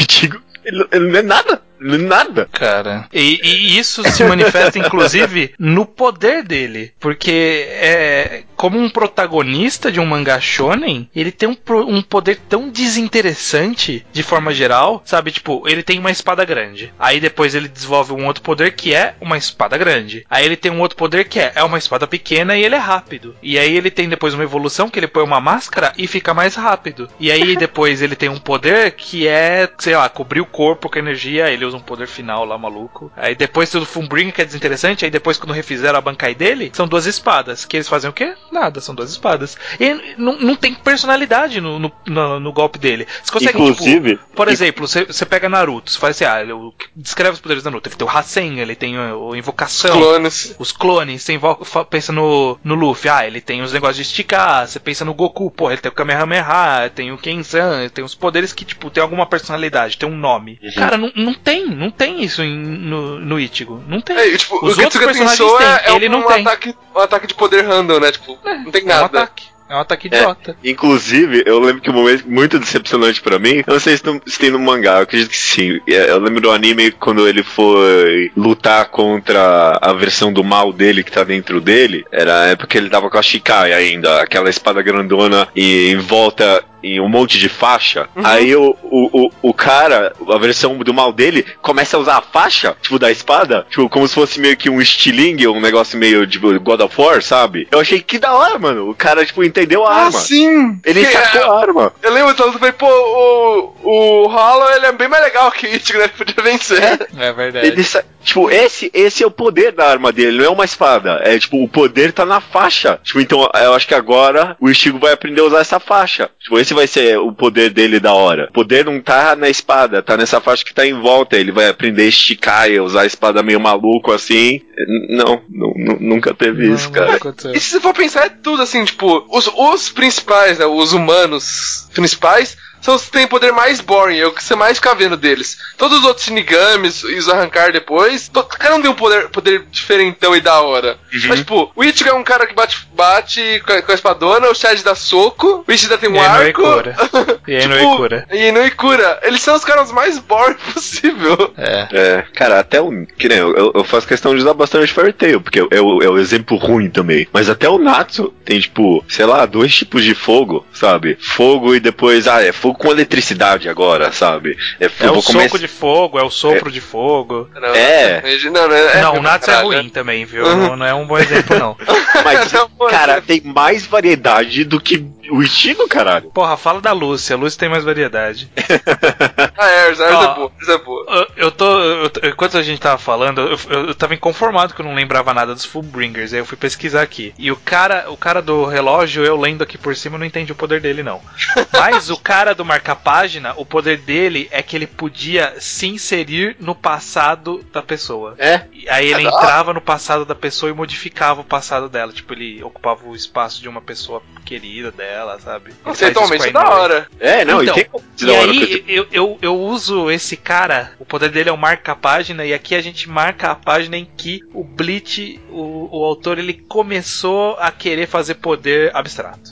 ele, ele não é nada. Nada. Cara. E, e, isso se manifesta, inclusive, no poder dele. Porque é. Como um protagonista de um mangá shonen, ele tem um, um poder tão desinteressante de forma geral, sabe? Tipo, ele tem uma espada grande. Aí depois ele desenvolve um outro poder que é uma espada grande. Aí ele tem um outro poder que é, é uma espada pequena e ele é rápido. E aí ele tem depois uma evolução que ele põe uma máscara e fica mais rápido. E aí depois ele tem um poder que é, sei lá, cobrir o corpo com energia, ele usa um poder final lá maluco. Aí depois do Fumbring, que é desinteressante, aí depois quando refizeram a Bankai dele, são duas espadas. Que eles fazem o quê? Nada, são duas espadas. E não, não tem personalidade no, no, no, no golpe dele. Você consegue, tipo, Inclusive, tipo, por exemplo, você, você pega Naruto, você faz assim, ah, ele, descreve os poderes do Naruto. Ele tem o Rasen, ele tem o, o Invocação. Os clones. Os clones. Você invoca, pensa no, no Luffy, ah, ele tem os negócios de esticar. Você pensa no Goku, pô, ele tem o Kamehameha, tem o Kensan, tem os poderes que, tipo, tem alguma personalidade, tem um nome. Uhum. Cara, não, não tem, não tem isso em, no, no Ichigo. Não tem. É, tipo, Os o outros personagens têm, é, é ele um, não um tem. Ataque, um ataque de poder random, né? Tipo, é, não tem nada. É um ataque. É um ataque idiota. É, inclusive, eu lembro que um momento muito decepcionante para mim, eu não sei se, não, se, tem no mangá, eu acredito que sim. É, eu lembro do anime quando ele foi lutar contra a versão do mal dele que tá dentro dele. Era a época que ele tava com a Shikai ainda, aquela espada grandona e em volta em um monte de faixa. Uhum. Aí o, o, o, o, cara, a versão do mal dele, começa a usar a faixa, tipo, da espada, tipo, como se fosse meio que um estilingue, um negócio meio de tipo, God of War, sabe? Eu achei que da hora, mano. O cara, tipo, entendeu a ah, arma. sim! Ele que sacou é, a arma. Eu lembro tanto, eu falei, pô, o, o Hollow, ele é bem mais legal que o Ichigo, né? Podia vencer. É, é verdade. Ele tipo, esse, esse é o poder da arma dele, não é uma espada. É, tipo, o poder tá na faixa. Tipo, então, eu acho que agora o Ichigo vai aprender a usar essa faixa. Tipo, esse esse vai ser o poder dele da hora. O poder não tá na espada, tá nessa faixa que tá em volta. Ele vai aprender a esticar e usar a espada meio maluco assim. Não, não nunca teve não, isso, cara. E se você for pensar, é tudo assim, tipo, os, os principais, né, os humanos principais são os que têm poder mais boring, é o que você mais fica vendo deles. Todos os outros Shinigamis e os arrancar depois, cada um tem um poder, poder diferentão e da hora. Uhum. Mas, tipo, o Ichigo é um cara que bate, bate com, a, com a espadona, o Shad dá soco, o Ishida tem um e arco. E aí tipo, cura. E não cura. Eles são os caras mais boring possível. É. É, cara, até o. Que nem eu, eu faço questão de usar bastante Fairy Tail, porque é o, é o exemplo ruim também. Mas até o Natsu tem, tipo, sei lá, dois tipos de fogo, sabe? Fogo e depois, ah, é fogo fogo com eletricidade agora, sabe? É, é o soco de fogo, é o sopro é. de fogo. Não, é. Não, não, é, não o Natsu é ruim também, viu? Uhum. Não, não, é um bom exemplo, não. Mas, cara, tem mais variedade do que o estilo, caralho. Porra, fala da Lúcia. A Lúcia tem mais variedade. ah, é, Erza é boa, é boa. Eu tô. Eu, enquanto a gente tava falando, eu, eu, eu tava inconformado que eu não lembrava nada dos Fullbringers. Aí eu fui pesquisar aqui. E o cara, o cara do relógio, eu lendo aqui por cima, não entendi o poder dele, não. Mas o cara do marca-página, o poder dele é que ele podia se inserir no passado da pessoa. É? E aí ele é entrava no passado da pessoa e modificava o passado dela. Tipo, ele ocupava o espaço de uma pessoa querida dela, sabe? Conceitualmente é da hora. É, não, então, e, tem e aí eu, eu, eu uso esse cara, o poder dele é o marca página, e aqui a gente marca a página em que o Bleach, o, o autor, ele começou a querer fazer poder abstrato.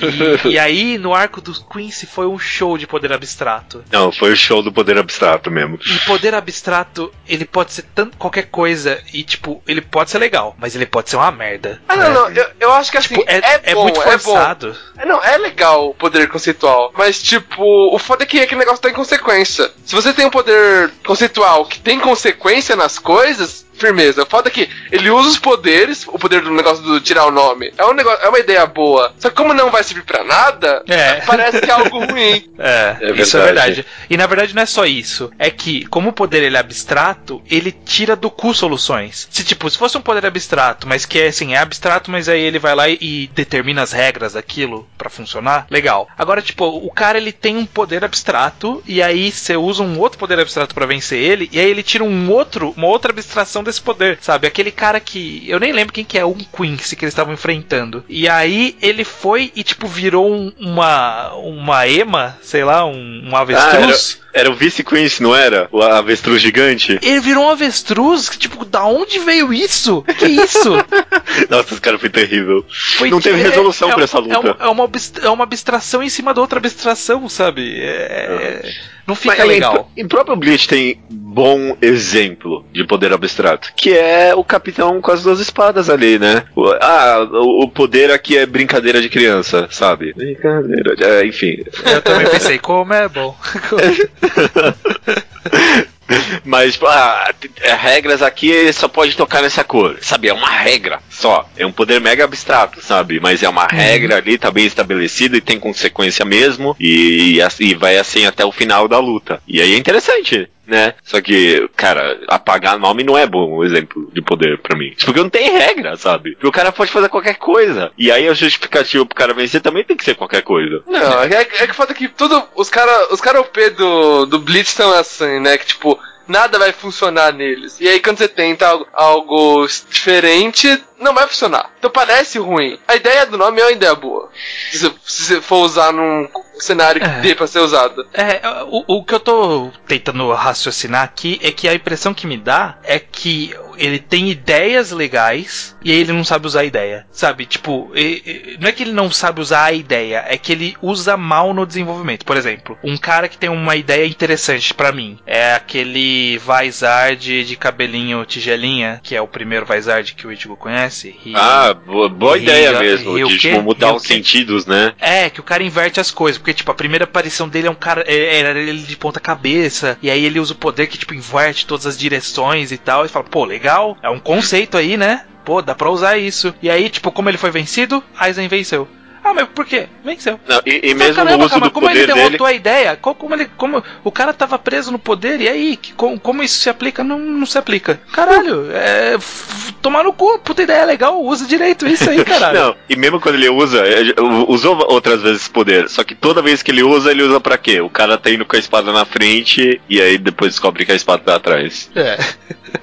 e, e, aí, no arco do Quincy, foi um show de poder abstrato. Não, foi o show do poder abstrato mesmo. E poder abstrato, ele pode ser tanto qualquer coisa, e tipo, ele pode ser legal, mas ele pode ser uma merda. Ah, não, né? não, eu, eu acho que assim, tipo, é, é, bom, muito forçado. É, bom. não, é legal o poder conceitual, mas tipo, o foda é que aquele negócio tá em consequência. Se você tem um poder conceitual que tem consequência nas coisas, firmeza. O foda é que ele usa os poderes, o poder do negócio do tirar o nome. É um negócio, é uma ideia boa. Só que como não vai servir para nada, é. parece que é algo ruim. É, é isso é verdade. E na verdade não é só isso. É que, como o poder ele é abstrato, ele tira do cu soluções. Se tipo, se fosse um poder abstrato, mas que é assim, é abstrato, mas aí ele vai lá e, e determina as regras daquilo para funcionar, legal. Agora, tipo, o cara ele tem um poder abstrato e aí você usa um outro poder abstrato para vencer ele, e aí ele tira um outro, uma outra abstração desse poder, sabe? Aquele cara que. Eu nem lembro quem que é, um Quincy que eles estavam enfrentando. E aí ele foi e, tipo, virou um, uma. Uma ema, sei lá, um, um avestruz. Ah, era, era, o Vice Quincy, não era? O avestruz gigante? Ele virou um avestruz, tipo, da onde veio isso? Que isso? Nossa, esse cara foi terrível. Foi não teve resolução é, pra essa luta. É uma, é, uma, é uma abstração em cima da outra abstração, sabe? É. Ah. Não fica Mas, legal. Em, em próprio Bleach tem bom exemplo de poder abstrato, que é o capitão com as duas espadas ali, né? O, ah, o, o poder aqui é brincadeira de criança, sabe? Brincadeira, de, é, enfim. Eu também pensei, como é bom. Mas, tipo, ah, é, regras aqui só pode tocar nessa cor. Sabe, é uma regra só. É um poder mega abstrato, sabe? Mas é uma uhum. regra ali, tá bem estabelecida e tem consequência mesmo. E, e, e vai assim até o final da luta. E aí é interessante né? Só que, cara, apagar nome não é bom um exemplo de poder para mim. Porque não tem regra, sabe? Porque o cara pode fazer qualquer coisa. E aí a justificativa pro cara vencer também tem que ser qualquer coisa. Não, é, é que foda que tudo. Os caras os cara OP do, do Blitz estão assim, né? Que tipo, nada vai funcionar neles. E aí quando você tenta algo, algo diferente, não vai funcionar. Então parece ruim. A ideia do nome é uma ideia boa. Se, você for usar num cenário que é. dê pra ser usado. É, o, o que eu tô tentando raciocinar aqui é que a impressão que me dá é que ele tem ideias legais e aí ele não sabe usar a ideia. Sabe? Tipo, não é que ele não sabe usar a ideia, é que ele usa mal no desenvolvimento. Por exemplo, um cara que tem uma ideia interessante para mim é aquele Vizard de cabelinho tigelinha, que é o primeiro Vizard que o Ichigo conhece. Ah, boa, boa ideia mesmo, de tipo, mudar os sentidos, né? É, que o cara inverte as coisas, porque tipo, a primeira aparição dele é um cara, é, era ele de ponta cabeça, e aí ele usa o poder que tipo inverte todas as direções e tal, e fala, pô, legal legal, é um conceito aí, né? Pô, dá pra usar isso. E aí, tipo, como ele foi vencido, Aizen venceu. Ah, mas por quê? Venceu. Não, e, e mesmo caramba, no uso calma, do como poder ele derrotou dele... a ideia? Como, ele, como o cara tava preso no poder, e aí? Que, como, como isso se aplica? Não, não se aplica. Caralho, é. Tomar no cu, puta ideia legal, usa direito isso aí, caralho. não, e mesmo quando ele usa, é, usou outras vezes esse poder, só que toda vez que ele usa, ele usa pra quê? O cara tá indo com a espada na frente e aí depois descobre que a espada tá atrás. É.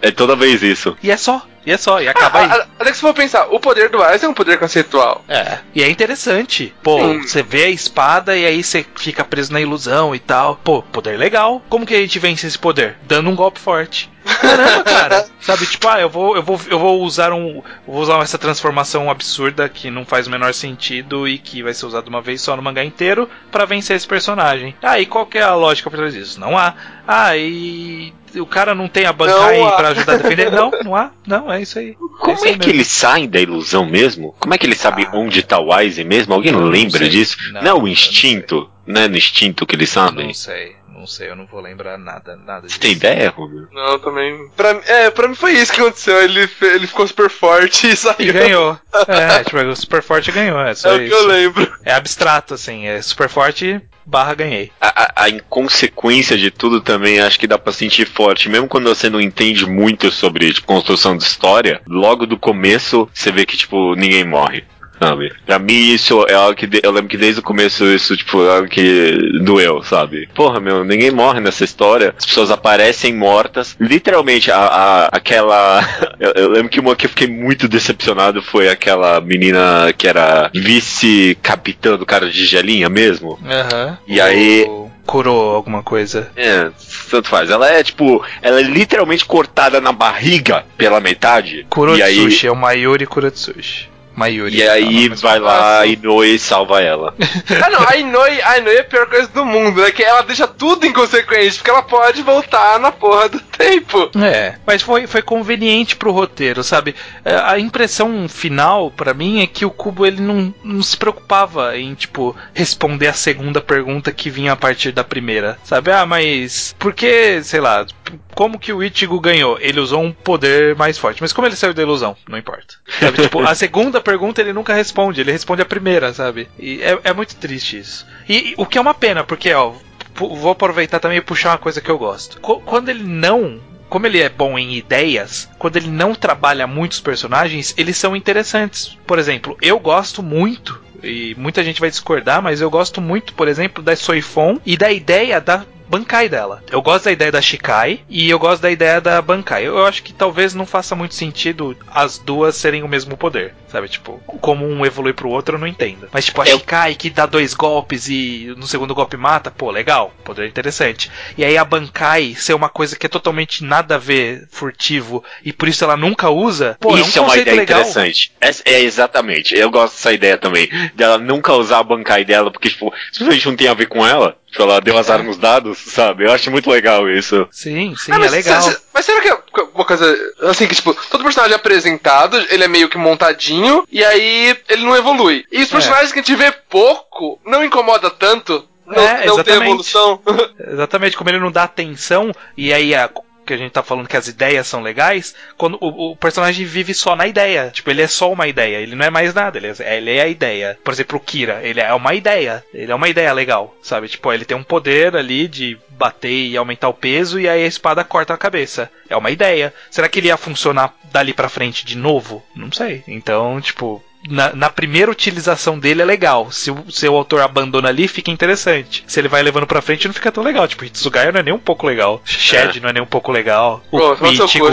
É toda vez isso. E é só. E é só, e acaba ah, aí. Até que se for pensar, o poder do Ice é um poder conceitual. É. E é interessante. Pô, Sim. você vê a espada e aí você fica preso na ilusão e tal. Pô, poder legal. Como que a gente vence esse poder? Dando um golpe forte. Caramba, cara. Sabe, tipo, ah, eu vou, eu vou, eu vou usar um. Vou usar essa transformação absurda que não faz o menor sentido e que vai ser usada uma vez só no mangá inteiro para vencer esse personagem. Ah, e qual que é a lógica por trás disso? Não há. Ah, e o cara não tem a Bankai para ajudar a defender? Não, não há. Não, é isso aí. Como é, aí é que eles saem da ilusão mesmo? Como é que eles sabem ah, onde tá o Wise mesmo? Alguém não lembra disso? Não, não é o instinto? Não, não, é no instinto que eles sabem? Não sei. Não sei, eu não vou lembrar nada, nada disso. Você tem ideia, Rubio? Não, também. Pra, é, pra mim foi isso que aconteceu. Ele, ele ficou super forte e saiu. E ganhou. é, tipo, super forte ganhou. É, só é o que eu lembro. É abstrato, assim. É super forte barra ganhei. A, a, a, inconsequência de tudo também acho que dá pra sentir forte. Mesmo quando você não entende muito sobre tipo, construção de história, logo do começo você vê que, tipo, ninguém morre sabe? Pra mim isso é algo que eu lembro que desde o começo isso, tipo, é algo que doeu, sabe? Porra, meu, ninguém morre nessa história. As pessoas aparecem mortas. Literalmente, a, a aquela. eu, eu, lembro que uma que eu fiquei muito decepcionado foi aquela menina que era vice-capitã do cara de gelinha mesmo. Aham. Uhum. E aí curou alguma coisa. É, tanto faz. Ela é tipo, ela é literalmente cortada na barriga pela metade. Kurotsushi, aí... é o Mayuri Kurotsushi. Mayuri. E aí vai lá a Inoue salva ela. ah não, a Inoue, a Inoue é a pior coisa do mundo, é que ela deixa tudo inconsequente, porque ela pode voltar na porra do tempo. É, mas foi, foi conveniente pro roteiro, sabe? É, a impressão final, para mim, é que o Cubo ele não, não se preocupava em, tipo, responder a segunda pergunta que vinha a partir da primeira, sabe? Ah, mas por que, sei lá, como que o Ichigo ganhou? Ele usou um poder mais forte. Mas como ele saiu da ilusão? Não importa. Sabe? tipo, a segunda pergunta ele nunca responde, ele responde a primeira, sabe? E é, é muito triste isso. E, e, o que é uma pena, porque, ó, vou aproveitar também e puxar uma coisa que eu gosto. Quando ele não como ele é bom em ideias, quando ele não trabalha muitos personagens, eles são interessantes. Por exemplo, eu gosto muito e muita gente vai discordar, mas eu gosto muito, por exemplo, da Soifon e da ideia da Bankai dela. Eu gosto da ideia da Shikai e eu gosto da ideia da Bankai. Eu acho que talvez não faça muito sentido as duas serem o mesmo poder, sabe? Tipo, como um evolui pro outro, eu não entendo. Mas, tipo, a eu... Shikai que dá dois golpes e no segundo golpe mata, pô, legal, poder interessante. E aí a Bankai ser uma coisa que é totalmente nada a ver furtivo e por isso ela nunca usa, pô, isso é, um é uma ideia legal. interessante. É, é, exatamente. Eu gosto dessa ideia também. Dela nunca usar a Bankai dela, porque, tipo, simplesmente não tem a ver com ela ela deu azar é. nos dados, sabe? Eu acho muito legal isso. Sim, sim, ah, é legal. mas será que é uma coisa assim que, tipo, todo personagem é apresentado, ele é meio que montadinho, e aí ele não evolui. E os é. personagens é. que a gente vê pouco não incomoda tanto. Não, é, não tem evolução. Exatamente, como ele não dá atenção, e aí a, que a gente tá falando que as ideias são legais, quando o, o, personagem vive só na ideia. Tipo, ele é só uma ideia, ele não é mais nada, ele é, ele é a ideia. Por exemplo, o Kira, ele é uma ideia. Ele é uma ideia legal, sabe? Tipo, ele tem um poder ali de bater e aumentar o peso e aí a espada corta a cabeça. É uma ideia. Será que ele ia funcionar dali para frente de novo? Não sei. Então, tipo, na, na, primeira utilização dele é legal. Se o seu autor abandona ali, fica interessante. Se ele vai levando pra frente, não fica tão legal. Tipo, Hitsugaya não é nem um pouco legal. Shed é. não é nem um pouco legal. O Pô, Ichigo...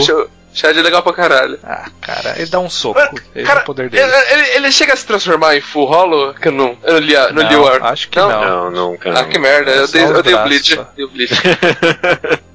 Shed é legal pra caralho. Ah, cara, ele dá um soco. Ele cara, é o poder dele. Ele, ele, ele, chega a se transformar em Full Hollow? Que eu não, eu não li, não, não li o ar. Acho que não. Não, não, cara. Ah, que merda. É eu, dei, eu dei o Bleach. Dei o Bleach.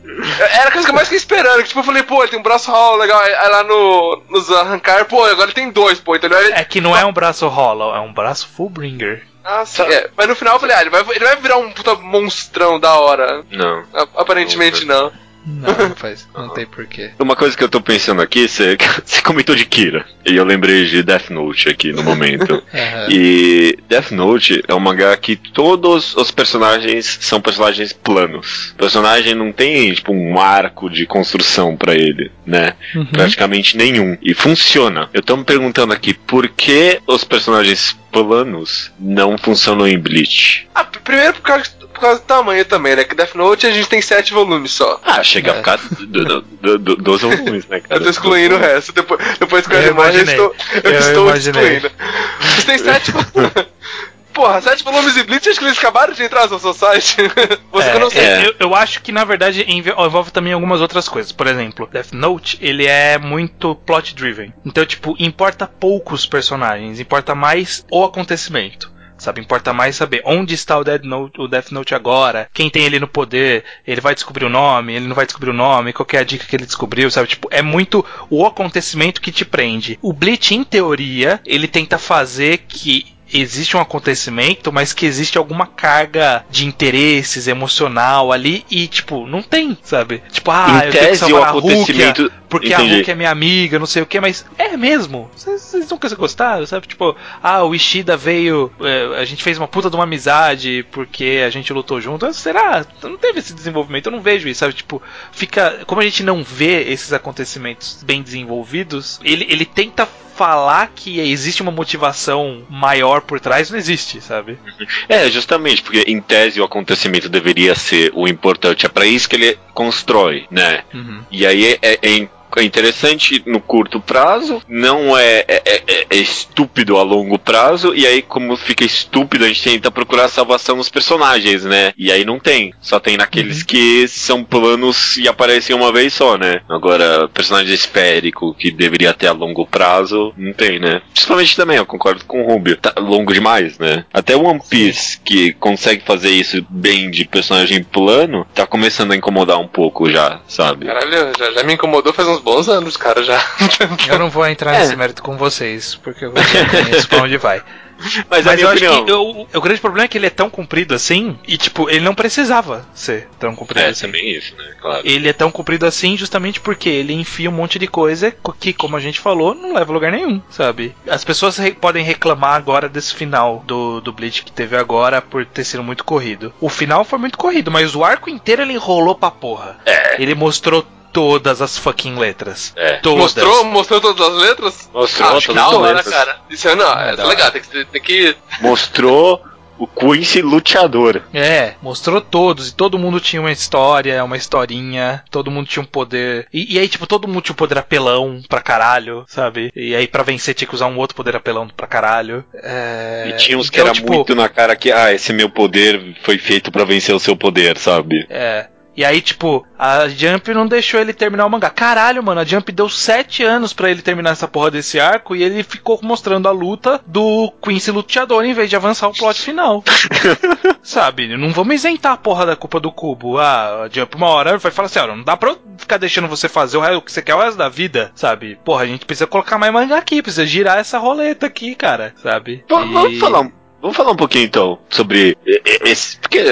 Era a coisa que eu mais fiquei esperando. Que, tipo, eu falei, pô, ele tem um braço hollow legal. Aí lá no, nos arrancar, pô, agora ele tem dois, pô. Então ele É que não é um braço hollow, é um braço fullbringer. Ah, sim. É, mas no final eu falei, ah, ele vai, ele vai virar um puta monstrão da hora. Não. Aparentemente não. não. Não, não faz, não tem porquê. Uma coisa que eu tô pensando aqui, você, você comentou de Kira. E eu lembrei de Death Note aqui no momento. uhum. E Death Note é uma mangá que todos os personagens são personagens planos. O personagem não tem, tipo, um arco de construção para ele, né? Uhum. Praticamente nenhum. E funciona. Eu tô me perguntando aqui, por que os personagens planos não funcionam em Bleach? Ah, primeiro por causa por causa do tamanho também, né? Que Death Note a gente tem sete volumes só. Ah, chega é. a ficar do, do, do, 12 volumes, né, cara? Eu tô excluindo o resto. Depois, depois que eu, eu eu estou, eu, eu estou excluindo. Você tem sete volumes. Porra, sete volumes de Bleach, acho que eles acabaram de entrar no Society. Você é, que não sei. É. Eu, eu, acho que, na verdade, envolve também algumas outras coisas. Por exemplo, Death Note, ele é muito plot-driven. Então, tipo, importa poucos personagens, importa mais o acontecimento sabe? Importa mais saber onde está o Death, Note, o Death Note agora, quem tem ele no poder, ele vai descobrir o nome, ele não vai descobrir o nome, qual é a dica que ele descobriu, sabe? Tipo, é muito o acontecimento que te prende. O Bleach, em teoria, ele tenta fazer que existe um acontecimento, mas que existe alguma carga de interesses emocional ali e, tipo, não tem, sabe? Tipo, ah, em eu tenho que salvar o acontecimento... a porque Entendi. a Hulk é minha amiga, não sei o que, mas é mesmo. Vocês nunca se gostaram, sabe? Tipo, ah, o Ishida veio, é, a gente fez uma puta de uma amizade porque a gente lutou junto. Será? Não teve esse desenvolvimento, eu não vejo isso, sabe? Tipo, fica. Como a gente não vê esses acontecimentos bem desenvolvidos, ele, ele tenta falar que existe uma motivação maior por trás não existe, sabe? É, justamente, porque em tese o acontecimento deveria ser o importante. É para isso que ele constrói, né? Uhum. E aí é, é, é interessante no curto prazo, não é, é, é, é, estúpido a longo prazo, e aí, como fica estúpido, a gente tenta procurar salvação nos personagens, né? E aí não tem. Só tem naqueles uhum. que são planos e aparecem uma vez só, né? Agora, personagem esférico que deveria ter a longo prazo, não tem, né? Principalmente também, eu concordo com o Rubio. Tá longo demais, né? Até o One Piece, que consegue fazer isso bem de personagem plano, tá começando a incomodar um pouco já, sabe? Caralho, já, já me incomodou faz uns bons anos, cara, já. eu não vou entrar é. nesse mérito com vocês, porque eu conheço pra onde vai. Mas, Mas eu opinião. acho que eu, o grande problema é que ele é tão comprido assim, e tipo, ele não precisava ser tão comprido é, assim. também isso, né? Claro. Ele é tão comprido assim justamente porque ele enfia um monte de coisa que, como a gente falou, não leva a lugar nenhum, sabe? As pessoas re podem reclamar agora desse final do, do Bleach que teve agora por ter sido muito corrido. O final foi muito corrido, mas o arco inteiro ele enrolou pra porra. É. Ele mostrou todas as fucking letras. É. Todas. Mostrou, mostrou todas as letras? Mostrou Acho todas as letras. cara. Isso é, não, é, é legal, tem que, tem que... Mostrou o Quincy luteador. É, mostrou todos, e todo mundo tinha uma história, uma historinha, todo mundo tinha um poder. E, e, aí, tipo, todo mundo tinha um poder apelão pra caralho, sabe? E aí, pra vencer, tinha que usar um outro poder apelão pra caralho. É... E tinha uns então, que era tipo... muito na cara que, ah, esse meu poder foi feito para vencer o seu poder, sabe? É. E aí, tipo, a Jump não deixou ele terminar o mangá. Caralho, mano, a Jump deu sete anos para ele terminar essa porra desse arco e ele ficou mostrando a luta do Quincy Luteador em vez de avançar o plot final. Sabe? Não vamos isentar a porra da culpa do cubo. Ah, a Jump uma hora vai falar assim: ó, não dá pra ficar deixando você fazer o que você quer o resto da vida, sabe? Porra, a gente precisa colocar mais mangá aqui, precisa girar essa roleta aqui, cara, sabe? V e... Vamos falar Vamos falar um pouquinho então sobre esse. Porque,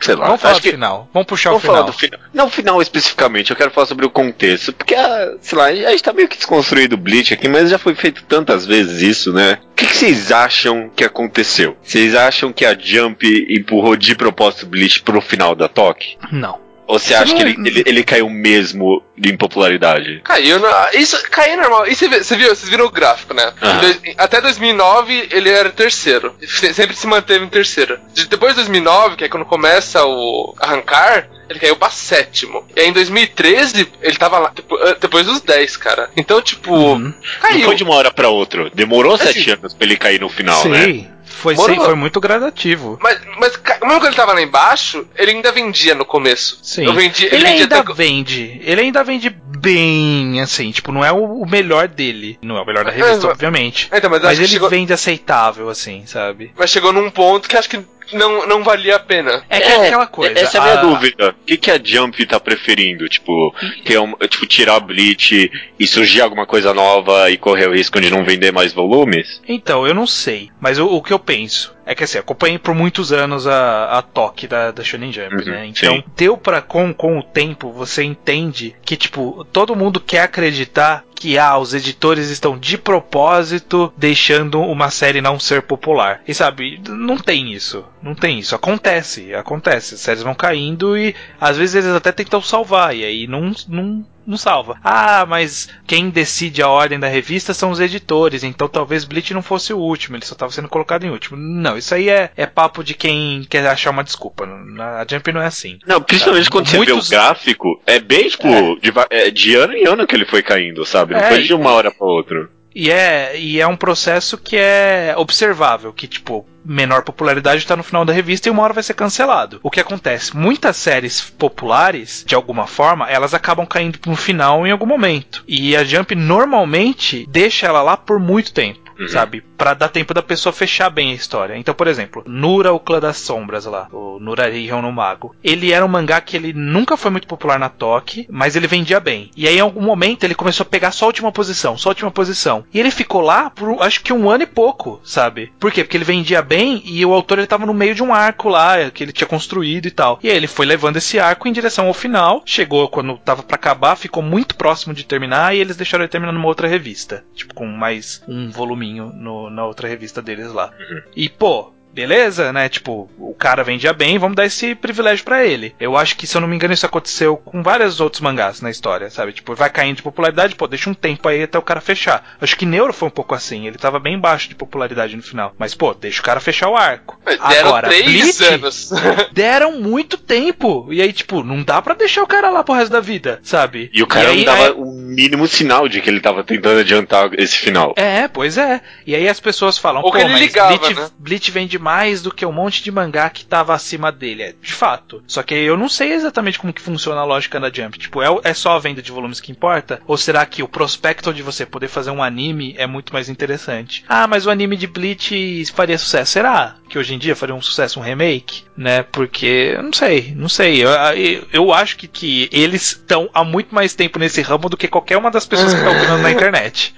sei lá. Vamos falar do que, final. Vamos puxar vamos o final. final. Não o final especificamente, eu quero falar sobre o contexto. Porque, ah, sei lá, a gente tá meio que desconstruído o Bleach aqui, mas já foi feito tantas vezes isso, né? O que, que vocês acham que aconteceu? Vocês acham que a Jump empurrou de propósito o Bleach pro final da Toque? Não. Ou você acha que ele, ele, ele, caiu mesmo de impopularidade? Caiu, na, isso caiu normal. E você, você viu, vocês viram o gráfico, né? Uhum. Até 2009 ele era terceiro. Sempre se manteve em terceiro. Depois de 2009, que é quando começa o arrancar, ele caiu pra sétimo. E aí em 2013, ele tava lá depois dos 10, cara. Então, tipo, uhum. caiu. Não foi de uma hora pra outra. Demorou é sete assim, anos pra ele cair no final, sim. né? Foi, foi muito gradativo. Mas, mas mesmo quando ele tava lá embaixo, ele ainda vendia no começo. Sim. Eu vendi, ele, ele ainda até... vende. Ele ainda vende bem, assim. Tipo, não é o, melhor dele. Não é o melhor da revista, é, obviamente. Então, mas, mas ele chegou... vende aceitável, assim, sabe? Mas chegou num ponto que acho que não, não valia a pena. É, que é, aquela coisa. Essa é a minha a... dúvida. O que, que a Jump tá preferindo? Tipo, que é um, tipo, tirar Bleach e surgir alguma coisa nova e correr o risco de não vender mais volumes? Então, eu não sei. Mas o, o que eu penso é que assim, acompanhei por muitos anos a, a toque da, da Shonen Jump, uhum, né? Então, sim. deu pra, com, com o tempo, você entende que, tipo, todo mundo quer acreditar que ah, os editores estão de propósito deixando uma série não ser popular. E sabe, não tem isso. Não tem isso. Acontece, acontece. As séries vão caindo e às vezes eles até tentam salvar, e aí não, não não salva. Ah, mas quem decide a ordem da revista são os editores, então talvez Bleach não fosse o último, ele só estava sendo colocado em último. Não, isso aí é, é papo de quem quer achar uma desculpa. A Jump não é assim. Não, principalmente quando Muitos... você vê o gráfico, é bem, tipo, é. De, é, de, ano em ano que ele foi caindo, sabe? Não é, foi de uma hora para outra. E é, e é um processo que é observável, que tipo, menor popularidade está no final da revista e uma hora vai ser cancelado. O que acontece? Muitas séries populares, de alguma forma, elas acabam caindo no final em algum momento. E a Jump normalmente deixa ela lá por muito tempo. Uhum. sabe? Para dar tempo da pessoa fechar bem a história. Então, por exemplo, Nura, o clã das sombras lá, o Nurarihon no Mago. Ele era um mangá que ele nunca foi muito popular na Toque, mas ele vendia bem. E aí, em algum momento, ele começou a pegar só a última posição, só a última posição. E ele ficou lá por acho que um ano e pouco, sabe? Por quê? Porque ele vendia bem e o autor ele tava no meio de um arco lá que ele tinha construído e tal. E aí ele foi levando esse arco em direção ao final. Chegou quando tava para acabar, ficou muito próximo de terminar e eles deixaram ele terminar numa outra revista. Tipo, com mais um voluminho no, na outra revista deles lá. Uhum. E, pô, beleza, né? Tipo, o cara vendia bem, vamos dar esse privilégio para ele. Eu acho que, se eu não me engano, isso aconteceu com vários outros mangás na história, sabe? Tipo, vai caindo de popularidade, pô, deixa um tempo aí até o cara fechar. Acho que Neuro foi um pouco assim, ele tava bem baixo de popularidade no final. Mas, pô, deixa o cara fechar o arco. Deram Agora, três Bleach, anos. deram muito tempo. E aí, tipo, não dá para deixar o cara lá pro resto da vida, sabe? E o cara e aí, não dava o mínimo sinal de que ele tava tentando adiantar esse final. É, pois é. E aí as pessoas falam, Ou pô, mas ligava, Bleach, né? Bleach vende mais do que um monte de mangá que tava acima dele. É, de fato. Só que eu não sei exatamente como que funciona a lógica da Jump. Tipo, é, é só a venda de volumes que importa? Ou será que o prospecto de você poder fazer um anime é muito mais interessante? Ah, mas o anime de Bleach faria sucesso. Será? que hoje em dia faria um sucesso um remake, né? Porque, não sei, não sei. Eu, eu, eu acho que, que eles estão há muito mais tempo nesse ramo do que qualquer uma das pessoas que estão opinando na internet.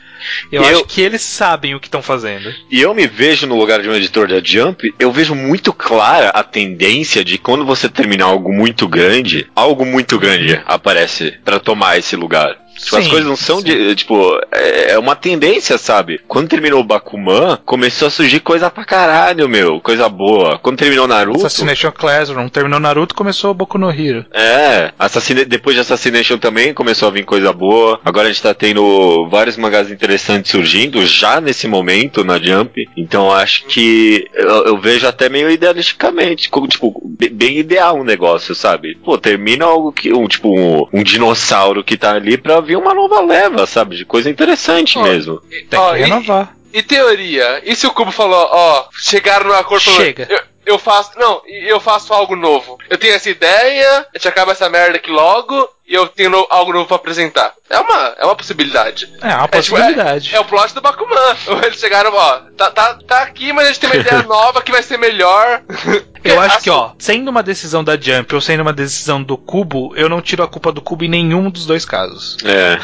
Eu, eu, acho que eles sabem o que estão fazendo. E eu me vejo no lugar de um editor da Jump, eu vejo muito clara a tendência de quando você terminar algo muito grande, algo muito grande aparece para tomar esse lugar. Tipo, sim, as coisas não são sim. de. Tipo, é, é uma tendência, sabe? Quando terminou o Bakuman, começou a surgir coisa pra caralho, meu. Coisa boa. Quando terminou Naruto. Assassination Classroom. Terminou Naruto, começou o Boku no Hero. É. Assassina... Depois de Assassination também começou a vir coisa boa. Agora a gente tá tendo vários mangás interessantes surgindo já nesse momento na Jump. Então acho que eu, eu vejo até meio idealisticamente. Como, tipo, bem ideal um negócio, sabe? Pô, termina algo que. Um, tipo, um, um dinossauro que tá ali pra vir uma nova leva, sabe? De coisa interessante oh, mesmo. E, Tem oh, que renovar. E, e, teoria? E se o Cubo falou, ó, chegaram no acordo Chega. Eu, eu faço. Não, eu faço algo novo. Eu tenho essa ideia, a gente acaba essa merda aqui logo, e eu tenho no, algo novo pra apresentar. É uma, é uma possibilidade. É uma possibilidade. É, tipo, é, é o plot do Bakuman. Eles chegaram, ó, tá, tá, tá aqui, mas a gente tem uma ideia nova que vai ser melhor. Eu acho que, ó, sendo uma decisão da Jump ou sendo uma decisão do Cubo, eu não tiro a culpa do Cubo em nenhum dos dois casos. É.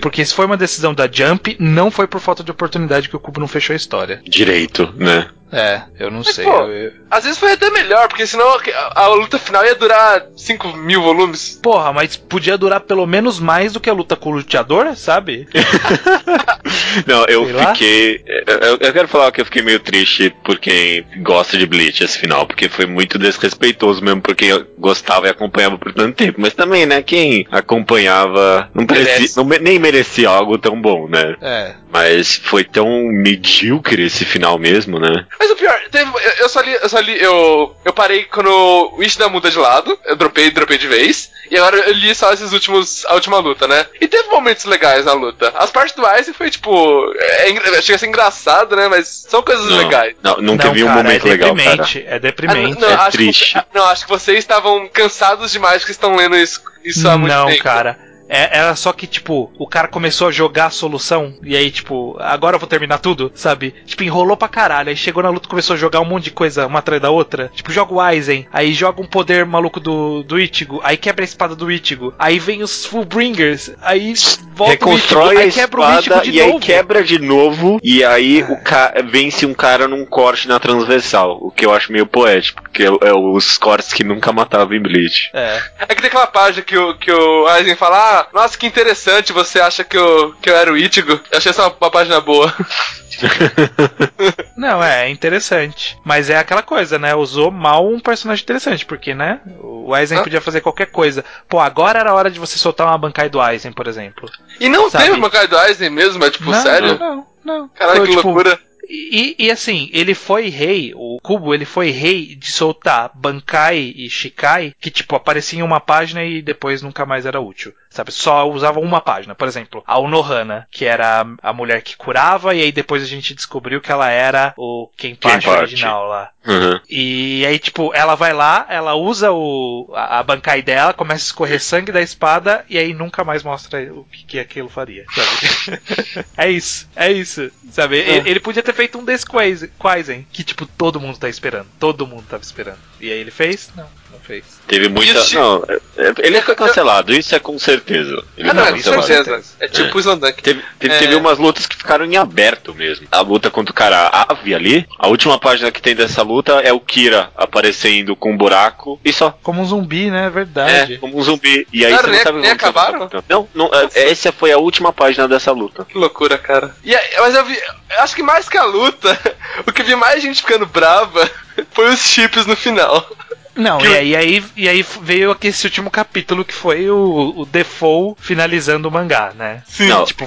Porque se foi uma decisão da Jump, não foi por falta de oportunidade que o Cubo não fechou a história. Direito, né? É, eu não Mas, sei. Pô, eu... Às vezes foi até melhor, porque senão a, a, luta final ia durar 5 mil volumes. Porra, mas podia durar pelo menos mais do que a luta com o luteador, sabe? não, eu Sei fiquei. Eu, eu, quero falar que eu fiquei meio triste por quem gosta de Bleach esse final, porque foi muito desrespeitoso mesmo por quem gostava e acompanhava por tanto tempo. Mas também, né, quem acompanhava não, merecia, não nem merecia algo tão bom, né? É. Mas foi tão medíocre esse final mesmo, né? Mas o pior, teve, eu, eu, só li, eu só li, eu, eu parei quando o Ishida muda de lado, eu dropei, dropei de vez, e agora eu li só esses últimos, a última luta, né? E teve momentos legais na luta. As partes do Aizen foi, tipo, é, chega a ser engraçado, né? Mas são coisas não, legais. Não, não, não teve cara, um momento é legal, cara. É deprimente, ah, não, é triste. Que, não, acho que vocês estavam cansados demais que estão lendo isso, isso há muito não, tempo. Não, cara. É, era só que, tipo, o cara começou a jogar a solução, e aí, tipo, agora eu vou terminar tudo, sabe? Tipo, enrolou pra caralho. Aí chegou na luta começou a jogar um monte de coisa, uma atrás da outra. Tipo, joga o Aizen, aí joga um poder maluco do, do Ichigo, aí quebra a espada do Ichigo, aí vem os Fullbringers, aí volta Reconstrói o Ichigo, aí quebra o Ichigo de e novo. aí quebra de novo, e aí o ca vence um cara num corte na transversal, o que eu acho meio poético, porque é, é os cortes que nunca matavam em Bleach. É. É que tem aquela página que o, que o Aizen fala, ah, nossa, que interessante, você acha que eu, que eu era o Ichigo? Eu achei essa uma, uma página boa. Não, é, interessante. Mas é aquela coisa, né? Usou mal um personagem interessante, porque, né? O Aizen ah. podia fazer qualquer coisa. Pô, agora era a hora de você soltar uma bancai do Aizen, por exemplo. E não Sabe? teve bancai do Aizen mesmo? É tipo, não, sério? Não, não, não. Caralho, que tipo, loucura. E, e, assim, ele foi rei, o Kubo, ele foi rei de soltar Bankai e Shikai, que tipo, aparecia em uma página e depois nunca mais era útil sabe? Só usava uma página. Por exemplo, a Unohana, que era a mulher que curava, e aí depois a gente descobriu que ela era o Kenpachi original lá. Uhum. E aí, tipo, ela vai lá, ela usa o, a, a bancai dela, começa a escorrer sangue da espada, e aí nunca mais mostra o que, que aquilo faria, sabe? é isso, é isso, sabe? Ele, ele, podia ter feito um Desquaisen, que tipo, todo mundo tá esperando. Todo mundo tava esperando. E aí ele fez? Não, não fez. Teve muita. Isso... Não, é, é, ele foi cancelado, isso é com certeza. Ele ah, não, com certeza. É tipo o Slandunk. Teve, teve, é... teve, umas lutas que ficaram em aberto mesmo. A luta contra o cara Ave ali, a última página que tem dessa luta é o Kira aparecendo com um buraco e só. Como um zumbi, né? É verdade. É, como um zumbi. E aí você não sabe nem acabaram? Não, não essa foi a última página dessa luta. Que loucura, cara. E, mas eu vi. Eu acho que mais que a luta, o que vi mais gente ficando brava foi os chips no final. Não, e, aí, e, aí, e aí veio aqui esse último capítulo que foi o, o Default finalizando o mangá, né? Sim. Não, tipo,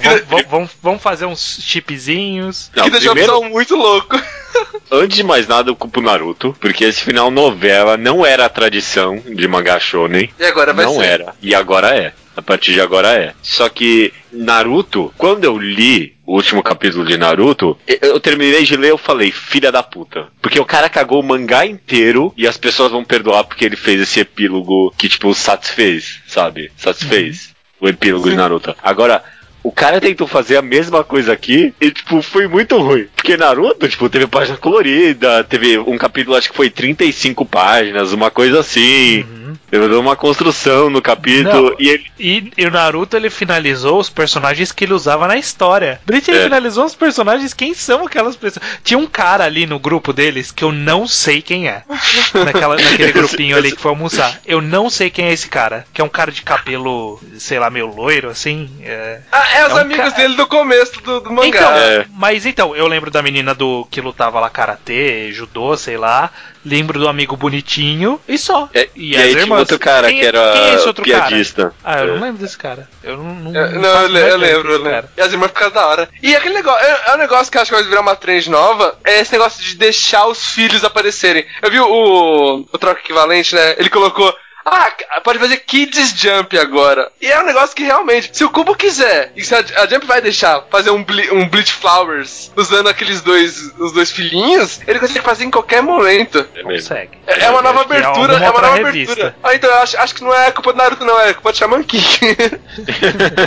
vamos, fazer uns chipzinhos. Não, que deixou primeiro... o pessoal muito louco. Antes de mais nada, eu culpo Naruto, porque esse final novela não era a tradição de mangá shonen. E agora vai não ser. Não era. E agora é. A partir de agora é. Só que Naruto, quando eu li o último capítulo de Naruto, eu terminei de ler eu falei, filha da puta. Porque o cara cagou o mangá inteiro e as pessoas vão perdoar porque ele fez esse epílogo que, tipo, satisfez, sabe? Satisfez uhum. o epílogo Sim. de Naruto. Agora, o cara tentou fazer a mesma coisa aqui e, tipo, foi muito ruim. Porque Naruto, tipo, teve página colorida, teve um capítulo, acho que foi 35 páginas, uma coisa assim. Uhum. Ele deu uma construção no capítulo Não, e ele. E, e, o Naruto ele finalizou os personagens que ele usava na história. Bleach ele é. finalizou os personagens, quem são aquelas pessoas? Tinha um cara ali no grupo deles que eu não sei quem é. Naquela, naquele grupinho ali que foi almoçar. Eu não sei quem é esse cara. Que é um cara de cabelo, sei lá, meio loiro, assim. É, ah, é os é um amigos dele do começo do, do mangá. Então, é. Mas então, eu lembro da menina do que lutava lá karatê, judô, sei lá. Lembro do amigo bonitinho e só. É, e, e aí irmãs, tinha outro cara quem, que era quem é esse outro piadista. Cara? Ah, eu é. não lembro desse cara. Eu não. Não, eu, não, eu, eu lembro, eu lembro. E as irmãs ficaram da hora. E aquele negócio, é, é um negócio que acho que vai virar uma trend nova, é esse negócio de deixar os filhos aparecerem. Eu vi o, o troca equivalente, né? Ele colocou ah, pode fazer Kids Jump agora. E é um negócio que realmente, se o Cubo quiser, e se a, a Jump vai deixar fazer um, ble, um Bleach Flowers usando aqueles dois, os dois filhinhos, ele consegue fazer em qualquer momento. É consegue. É, é uma nova abertura, é, é uma nova revista. abertura. Ah, então eu acho, acho que não é culpa do Naruto, não, é culpa do Shaman King.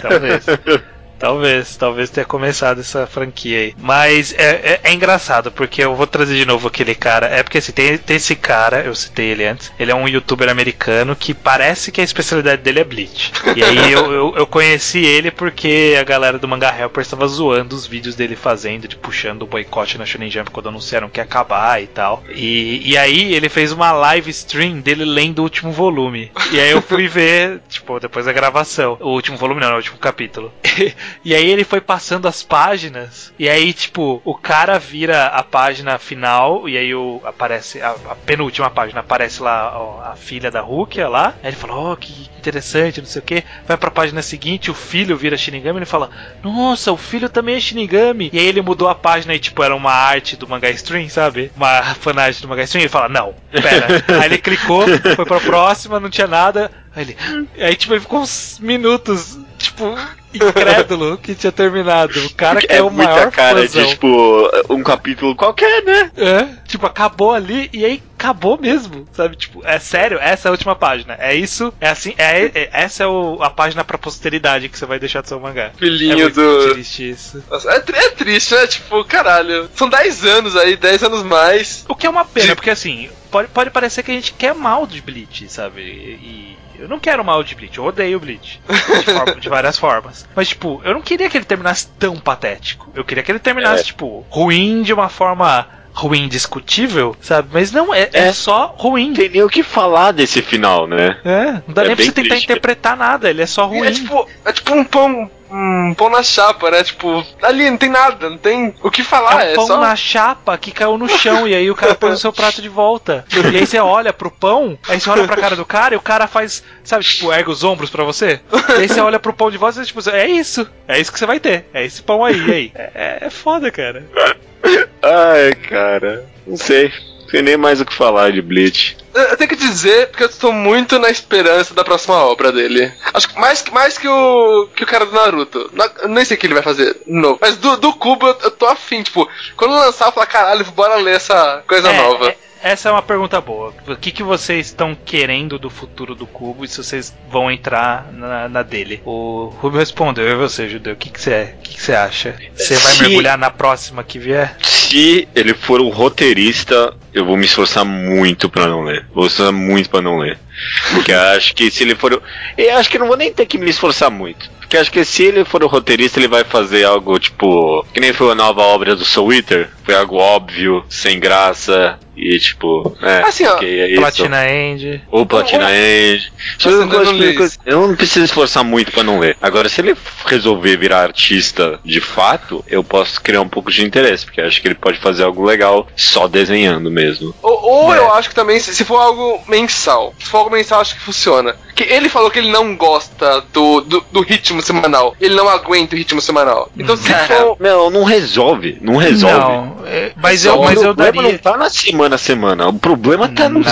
Talvez. Talvez, talvez tenha começado essa franquia aí. Mas é, é, é, engraçado, porque eu vou trazer de novo aquele cara. É porque assim, tem, tem esse cara, eu citei ele antes. Ele é um youtuber americano que parece que a especialidade dele é Bleach. E aí eu, eu, eu conheci ele porque a galera do Manga Helper estava zoando os vídeos dele fazendo, de puxando o boicote na Shonen Jump quando anunciaram que ia acabar e tal. E, e aí ele fez uma live stream dele lendo o último volume. E aí eu fui ver, tipo, depois da gravação. O último volume não, o último capítulo. E aí ele foi passando as páginas. E aí, tipo, o cara vira a página final. E aí o, aparece a, a penúltima página. Aparece lá ó, a filha da Rukia lá. Aí ele falou: Oh, que interessante, não sei o que. Vai pra página seguinte, o filho vira Shinigami. Ele fala: Nossa, o filho também é Shinigami. E aí ele mudou a página e, tipo, era uma arte do manga stream, sabe? Uma fanart do manga stream. E ele fala: Não, pera. aí ele clicou, foi pra próxima, não tinha nada. Aí ele. Aí, tipo, ele ficou uns minutos, tipo incrédulo que tinha terminado. O cara que é, é o maior cara fãzão. de, tipo, um capítulo qualquer, né? É, tipo, acabou ali e aí acabou mesmo, sabe? Tipo, é sério, essa é a última página. É isso, é assim, é, é essa é o, a página pra posteridade que você vai deixar do seu mangá. Filhinho é do. triste isso. Nossa, é, é, triste, né? Tipo, caralho. São 10 anos aí, 10 anos mais. O que é uma pena, porque assim, pode, pode parecer que a gente quer mal de Bleach, sabe? E eu não quero mal de Bleach, eu odeio Bleach. De, forma, de, várias formas. Mas, tipo, eu não queria que ele terminasse tão patético. Eu queria que ele terminasse, é. tipo, ruim de uma forma ruim discutível, sabe? Mas não, é, é, é só ruim. Tem nem o que falar desse final, né? É, não dá é nem pra você tentar triste. interpretar nada, ele é só ruim. É tipo, é tipo um pão um pão na chapa, né? Tipo, ali não tem nada, não tem o que falar. É um é pão só... na chapa que caiu no chão e aí o cara põe o seu prato de volta. E aí você olha pro pão, aí você olha pra cara do cara e o cara faz, sabe, tipo, erga os ombros pra você. E aí você olha pro pão de volta e você, tipo, é isso, é isso que você vai ter, é esse pão aí, e aí. É, é foda, cara. Ai, cara, não sei tem nem mais o que falar de Bleach. Eu tenho que dizer, porque eu estou muito na esperança da próxima obra dele. Acho que mais, mais que o que o cara do Naruto. Não, nem sei o que ele vai fazer novo. Mas do, do Cubo eu, eu tô afim, tipo, quando lançar eu falo, caralho, bora ler essa coisa é, nova. É, essa é uma pergunta boa. O que, que vocês estão querendo do futuro do Cubo e se vocês vão entrar na, na dele? O Rubio respondeu, e você, Judeu, o que, que você é? O que, que você acha? Você vai mergulhar na próxima que vier? Se ele for o roteirista, eu vou me esforçar muito pra não ler. Vou esforçar muito pra não ler. Porque acho que se ele for. Eu acho que não vou nem ter que me esforçar muito. Porque acho que se ele for o roteirista, ele vai fazer algo tipo. Que nem foi a nova obra do Soul Eater. Foi algo óbvio, sem graça. E tipo, é, assim, ó, é isso. Platina End. Ou Platina End. Tá Eu, eu, eu não preciso esforçar muito pra não ler. Agora, se ele resolver virar artista de fato, eu posso criar um pouco de interesse, porque acho que ele pode fazer algo legal só desenhando mesmo. Ou, ou é. eu acho que também, se, for algo mensal, se for algo mensal, acho que funciona. Que ele falou que ele não gosta do, do, do ritmo semanal. Ele não aguenta o ritmo semanal. Então, se for. Não, não resolve. Não resolve. Não, é, mas eu, mas eu o problema daria. não tá na semana a semana. O problema tá no,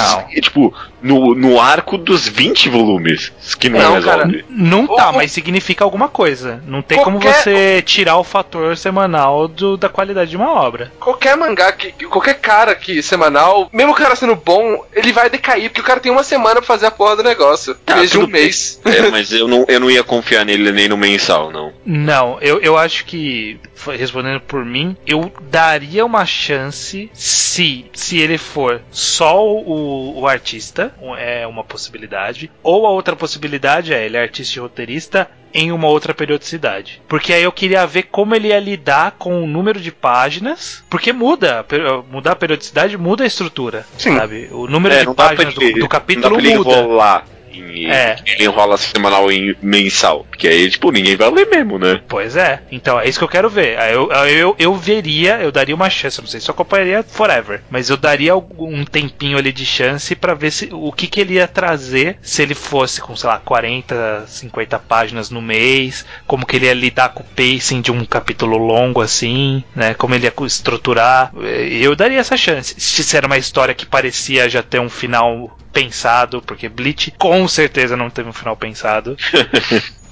tipo, no, no arco dos 20 volumes. Que não, Não, resolve. Não tá, Ou- mas significa alguma coisa. Não tem como Qualquer- você tirar o fator semanal do- da qualidade de uma obra. Qualquer mangá, que, que- qualquer cara que semanal, mesmo o cara sendo bom, ele vai decair, porque o cara tem uma semana pra fazer a porra do negócio. Tá, em vez de um mês. É, mas eu não, eu não ia confiar nele nem no mensal, não. Não, eu, eu acho que, respondendo por mim, eu daria uma chance se, se ele for só o, o artista, é uma possibilidade, ou a outra possibilidade é ele é artista e roteirista em uma outra periodicidade. Porque aí eu queria ver como ele ia lidar com o número de páginas, porque muda, mudar a periodicidade muda a estrutura, Sim. sabe? O número É, de páginas do, do capítulo muda. Em, É. Ele enrola semanal em mensal. Porque aí, tipo, ninguém vai ler mesmo, né? Pois é, então é isso que eu quero ver. Eu, eu, eu veria, eu daria uma chance, não sei se eu acompanharia forever, mas eu daria algum- um tempinho ali de chance pra ver se, o que, que ele ia trazer se ele fosse com, sei lá, 40, 50 páginas no mês, como que ele ia lidar com o pacing de um capítulo longo assim, né? Como ele ia estruturar. Eu daria essa chance. Se era uma história que parecia já ter um final pensado, porque Bleach com certeza não teve um final pensado.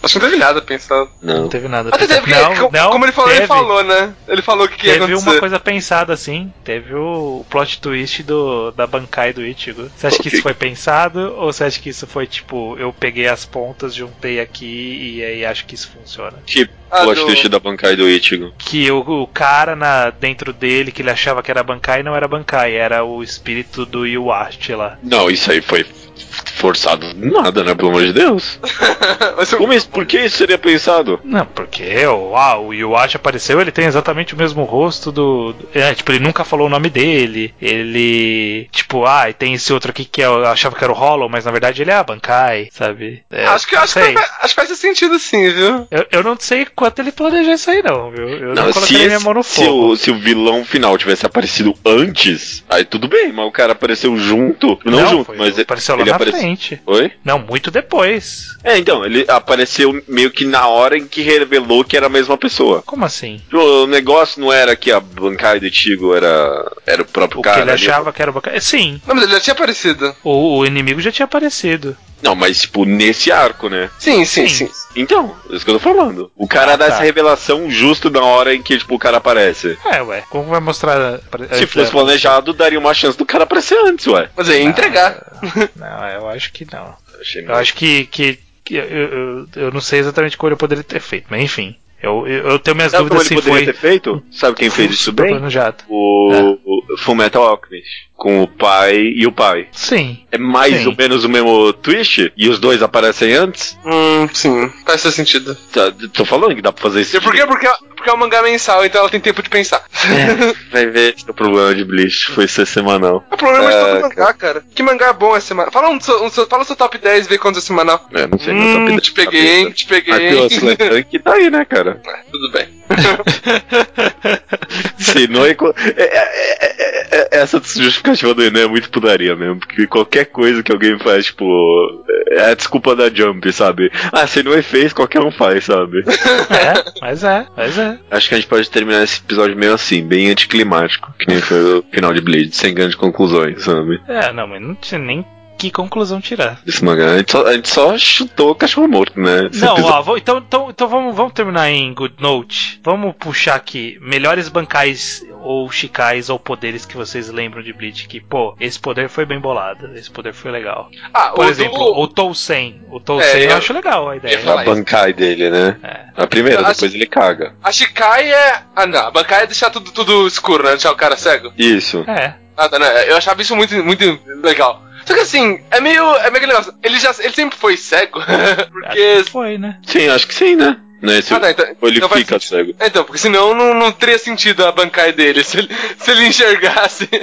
Acho que não teve nada pensado. Não Não. teve nada Até teve, pensado. porque, Não, co- não, como ele falou, ele teve. falou, né? Ele falou o que, que ia Teve uma coisa pensada assim. Teve o plot twist do, da Bankai do Ichigo. Você acha que Ok. isso foi pensado? Ou você acha que isso foi tipo, eu peguei as pontas, juntei aqui e aí acho que isso funciona? Que Ah, plot do- twist da Bankai do Ichigo. Que o, o cara na, dentro dele, que ele achava que era Bankai, não era Bankai, era o espírito do Yuashi lá. Não, isso aí foi forçado nada, né? Pelo amor de Deus. Mas eu- Como isso, por que isso seria pensado? Não, porque o, ah, o Yuashi apareceu, ele tem exatamente o mesmo rosto do. é, tipo, ele nunca falou o nome dele. Ele. Tipo, ah, e tem esse outro aqui que eu achava que era o Hollow, mas na verdade ele é a Bankai, sabe? É, acho, que, não acho, que acho que faz sentido sim, viu? Eu, eu não sei quanto ele planejou isso aí, não, viu? Eu não, Não, se, colocaria minha mão no se, fogo. o, se o vilão final tivesse aparecido antes, aí tudo bem, mas o cara apareceu junto. Não, junto, foi- mas apareceu lá ele na apareceu. Oi? Não, muito depois. É, então, ele apareceu meio que na hora em que revelou que era a mesma pessoa. Como assim? O negócio não era que a Bankai do Tigo era, era o próprio O cara. que ele ali. achava que era o Bankai. Sim, Não, mas ele já tinha aparecido. o, o inimigo já tinha aparecido. Não, mas tipo, nesse arco, né? Sim, sim, Sim. sim. Então, é isso que eu tô falando. O cara Ah, dá tá. essa revelação justo na hora em que, tipo, o cara aparece. É, ué. Como vai mostrar. Se fosse planejado, daria uma chance do cara aparecer antes, ué. Mas aí, entregar. Não, eu acho que não. Achei Eu acho que. que, que eu, eu, eu não sei exatamente como ele poderia ter feito, mas enfim. Eu, eu, eu tenho minhas Sabe como dúvidas ele se poderia foi. ter feito? Sabe quem fez isso bem? O, É. o Fullmetal Alchemist. Com o pai e o pai. Sim. É mais Sim. ou menos o mesmo twist? E os dois aparecem antes? Hum, sim. Faz sentido. Tá, tô falando que dá pra fazer isso. E por quê? Porque, porque é um mangá mensal, então ela tem tempo de pensar. Vai ver é o problema de Bleach. Foi ser semanal. É o problema de É, todo mangá, cara. Que mangá bom é semanal? Fala, um, um, fala o seu top 10 e vê quantos é semanal. É, não sei. Hum, top te peguei, hein? Te peguei, Mas hein? pelo Slam tá aí, né, cara? Tudo bem. Se não é, é- é- é- é- essa justificativa do Enem é muito putaria mesmo, porque qualquer coisa que alguém faz, tipo, é a desculpa da Jump, sabe? Ah, se não é fez, qualquer um faz, sabe? É, mas é, mas é. Acho que a gente pode terminar esse episódio meio assim, bem anticlimático, que nem foi o final de Bleach, sem grandes conclusões, sabe? É, não, mas não tinha nem que conclusão tirar? Mangá, a gente só, a gente só chutou o cachorro morto, né? Esse Não, episódio- ó, vou- então, então, então vamos, vamos terminar em Good Note. Vamos puxar aqui melhores bancais ou chicais ou poderes que vocês lembram de Bleach. Que, pô, esse poder foi bem bolado, esse poder foi legal. Ah, Por o exemplo, do- o Tousen. O Tousen É, eu eu- acho legal a ideia. a bancai dele, né? É. A primeira, depois ele caga. A Shikai é. Ah, não. A Bankai é deixar tudo, tudo escuro, né? Deixar o cara cego. Isso. É. Ah, tá, né? Eu achava isso muito, muito legal. Só que assim, é meio. É meio aquele negócio. Ele já. Ele sempre foi cego. porque. Foi, né? Sim, acho que sim, né? Não é se Ah, não, então, ou ele então fica sentido. cego. É, Então, porque senão não, não teria sentido a bancai dele. Se ele, se ele enxergasse.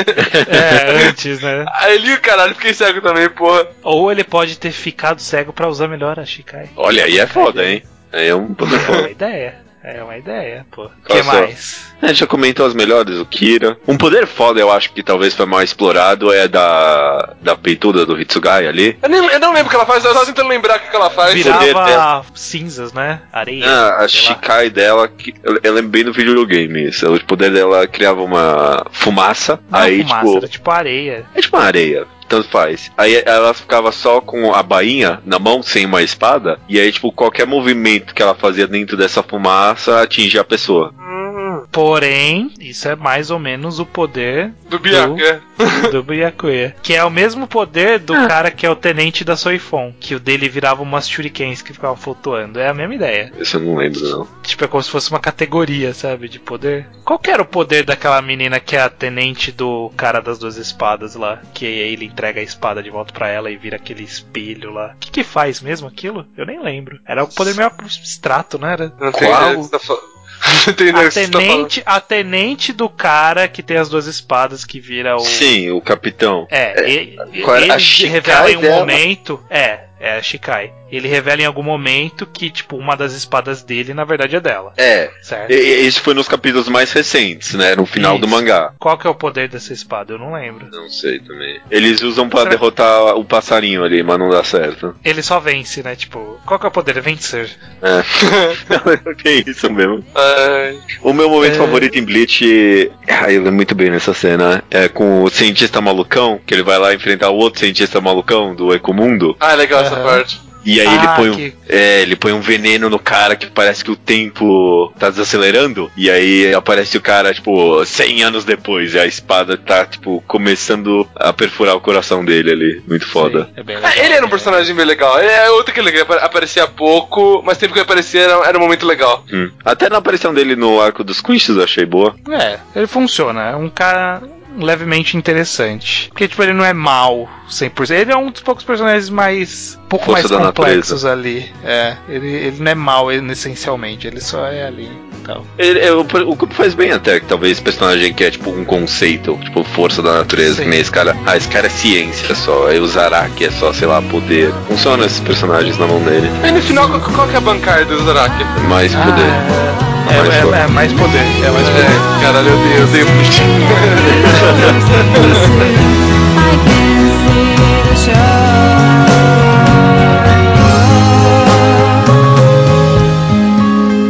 É, antes, né? Aí ele, caralho, fiquei cego também, porra. Ou ele pode ter ficado cego pra usar melhor a Shikai. Olha, aí é foda, hein? Aí é um poder É ideia. É uma ideia, pô. O que mais? A gente já comentou as melhores, o Kira. Um poder foda, eu acho que talvez foi mal explorado, é da, da peituda do Hitsugai ali. Eu, nem, eu não lembro o que ela faz, eu tava tentando lembrar o que ela faz. Virava dela. cinzas, né? Areia. Ah, a sei lá. Shikai dela, que, eu, eu lembro bem do videogame isso. O poder dela criava uma fumaça, Não aí fumaça, tipo. era tipo areia. É tipo uma areia. Tanto faz. Aí ela ficava só com a bainha na mão, sem uma espada. E aí, tipo, qualquer movimento que ela fazia dentro dessa fumaça atingia a pessoa. Hum, Porém, isso é mais ou menos o poder do Byakuya. do Byakuya. Que é o mesmo poder do cara que é o tenente da Soifon. Que o dele virava umas shurikens que ficavam flutuando. É a mesma ideia. Isso eu não lembro, não. Tipo, é como se fosse uma categoria, sabe? De poder. Qual que era o poder daquela menina que é a tenente do cara das duas espadas lá? Que aí ele entrega a espada de volta pra ela e vira aquele espelho lá. O que que faz mesmo aquilo? Eu nem lembro. Era um poder meio abstrato, não era? Não tem Qual? do tá falando. A tá tenente, a tenente do cara que tem as duas espadas que vira o. Sim, o capitão. É, era? ele Shikai revela em um dela? momento. É, é a Shikai. Ele revela em algum momento que, tipo, uma das espadas dele, na verdade, é dela. É. Certo? Isso foi nos capítulos mais recentes, né? No final do Isso. mangá. Qual que é o poder dessa espada? Eu não lembro. Não sei também. Eles usam pra Será- derrotar o passarinho ali, mas não dá certo. Ele só vence, né? Tipo, qual que é o poder? É vencer. É. que isso mesmo. Ai, O meu momento É. favorito em Bleach, ah, eu lembro muito bem nessa cena, é com o cientista malucão, que ele vai lá enfrentar o outro cientista malucão do Ecomundo, Ah, legal essa parte. E aí Ah, ele põe um, que- é, ele põe um veneno no cara que parece que o tempo tá desacelerando, e aí aparece o cara, tipo, 100 anos depois, e a espada tá, tipo, começando a perfurar o coração dele ali. Muito foda. Sim, é bem Ah, legal. ele era um personagem bem legal. Ele é outro que ele apa- aparecia pouco, mas sempre que aparecia era, era um momento legal. Hum. Até na aparição dele no arco dos Quinches eu achei boa. É, ele funciona. É um cara levemente interessante. Porque, tipo, ele não é mal 100%. Ele é um dos poucos personagens mais. um pouco Força mais complexos ali. É, ele, ele não é mal ele, essencialmente. Ele só é ali. Então. Ele, é, o, o Cubo faz bem até, que talvez personagem que é tipo um conceito, tipo força da natureza, Sim. que nem esse cara. Ah, esse cara é ciência só, aí o Zaraki é só, sei lá, poder. Funciona esses personagens na mão dele. Aí no final, qual, qual que é a bancada do Zaraki? Mais Ah, poder. é, Mais é- poder. é mais poder. É mais poder. É, caralho, eu dei, eu dei muito. I can see the shore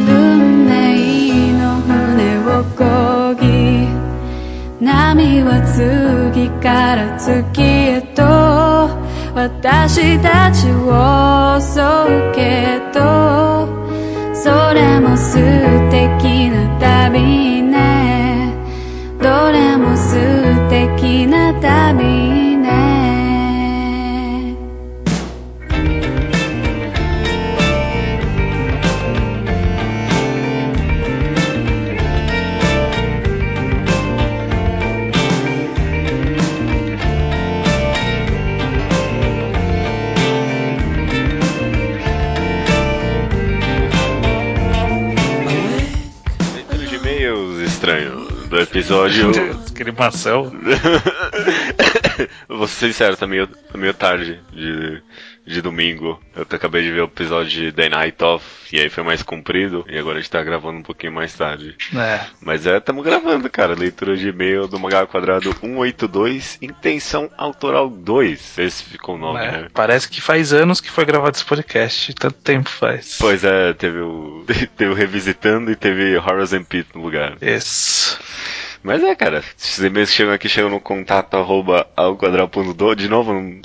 運命の船を漕ぎ波は次から次へと私たちを襲うけど episódio. Discriminação. Vou ser sincero, tá meio, tá meio tarde de, de domingo. Eu acabei de ver o episódio de The Night Off, e aí foi mais comprido, e agora a gente tá gravando um pouquinho mais tarde. É. Mas é, tamo gravando, cara. Leitura de e-mail do Magal Quadrado 182, Intenção Autoral 2. Esse ficou o nome, É, né? Parece que faz anos que foi gravado esse podcast. Tanto tempo faz. Pois é, teve o, teve o Revisitando e teve Horrors and Pit no lugar. Isso. Mas é, cara, se mesmo chegam aqui, chegam no contato arroba ao quadrado.do, de novo, não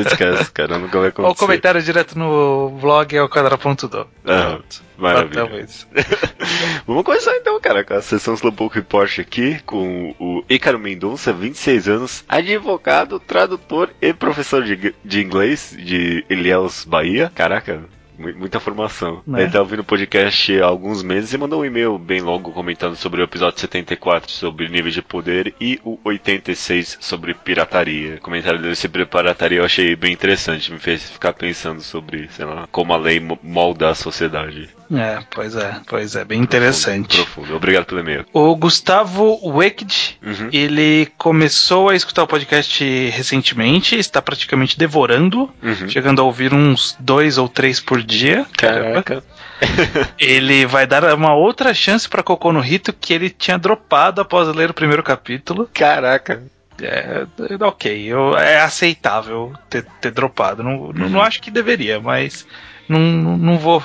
esquece, cara, nunca vai acontecer. Ou comentário direto no blog ao quadrado.do. Ah, maravilha. Vamos começar então, cara, com a sessão Slowpoke Report aqui, com o Ícaro Mendonça, 26 anos, advogado, tradutor e professor de, de inglês de Ilhéus, Bahia. Caraca, muita formação. Né? Ele tá ouvindo o podcast há alguns meses e mandou um e-mail bem longo comentando sobre o episódio 74 sobre nível de poder e o 86 sobre pirataria. O comentário dele sobre pirataria eu achei bem interessante, me fez ficar pensando sobre, sei lá, como a lei molda a sociedade. É, pois é, pois é, bem interessante. Profundo, profundo. Obrigado pelo e-mail. O Gustavo Wicked, uhum. ele começou a escutar o podcast recentemente, está praticamente devorando, uhum. chegando a ouvir uns dois ou três por dia. Caraca. ele vai dar uma outra chance para Cocô no Rito que ele tinha dropado após ler o primeiro capítulo. Caraca. É, ok, eu, é aceitável ter, ter dropado. Não, uhum. não, acho que deveria, mas não, não vou.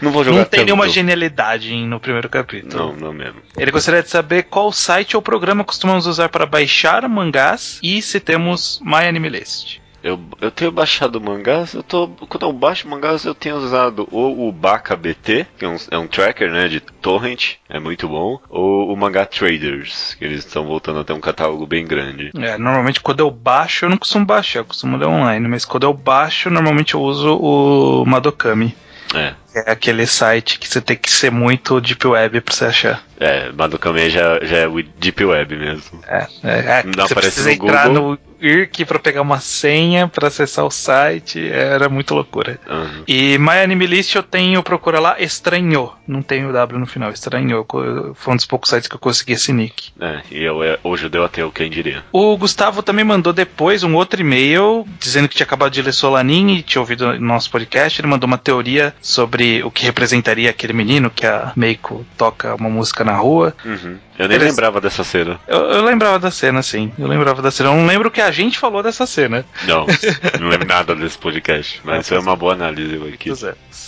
Não vou jogar. Não tem nenhuma genialidade no primeiro capítulo. Não, não mesmo. Ele gostaria de saber qual site ou programa costumamos usar para baixar mangás e se temos My Anime List. Eu, eu tenho baixado mangás, eu tô. Quando eu baixo mangás, eu tenho usado ou o Baka BT, que é um, é um tracker, né, de torrent, é muito bom, ou o Mangá Traders, que eles estão voltando a ter um catálogo bem grande. É, normalmente quando eu baixo, eu não costumo baixar, eu costumo ler online, mas quando eu baixo, normalmente eu uso o Madokami. É. É aquele site que você tem que ser muito Deep Web pra você achar. É, Madokami já, já é o Deep Web mesmo. É, é, é não você precisa entrar Google. no IRC para pegar uma senha para acessar o site, era muito loucura. Uhum. E My Anime List eu tenho, procura lá, Estranhou. Não tem o W no final, Estranhou. Foi um dos poucos sites que eu consegui esse nick. É, e eu, é, hoje deu até o quem diria. O Gustavo também mandou depois um outro e-mail dizendo que tinha acabado de ler Solanin e tinha ouvido no nosso podcast. Ele mandou uma teoria sobre o que representaria aquele menino que a Meiko toca uma música na rua. Uhum. Eu nem lembrava dessa cena. Eu, eu, lembrava da cena, sim. Eu lembrava da cena. Eu não lembro o que a gente falou dessa cena. Não, não lembro nada desse podcast. Mas foi uma boa análise aqui.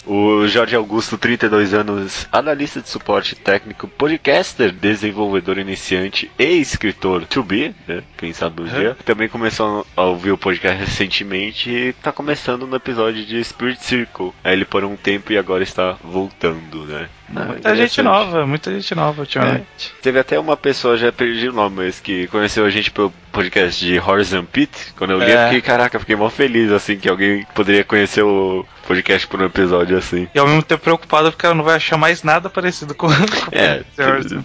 O Jorge Augusto, 32 anos, analista de suporte técnico, podcaster, desenvolvedor iniciante e escritor to be, né? Quem sabe um uhum. dia. Também começou a ouvir o podcast recentemente e tá começando no episódio de Spirit Circle. Aí ele por um tempo e agora está voltando, né? Muita gente nova, muita gente nova ultimamente. É. Teve até uma pessoa, já perdi o nome, mas que conheceu a gente pelo podcast de Horizon Pit. Quando eu li, é. eu fiquei, caraca, fiquei mó feliz, assim, que alguém poderia conhecer o podcast por um episódio assim. E ao mesmo tempo preocupado porque ela não vai achar mais nada parecido com, é,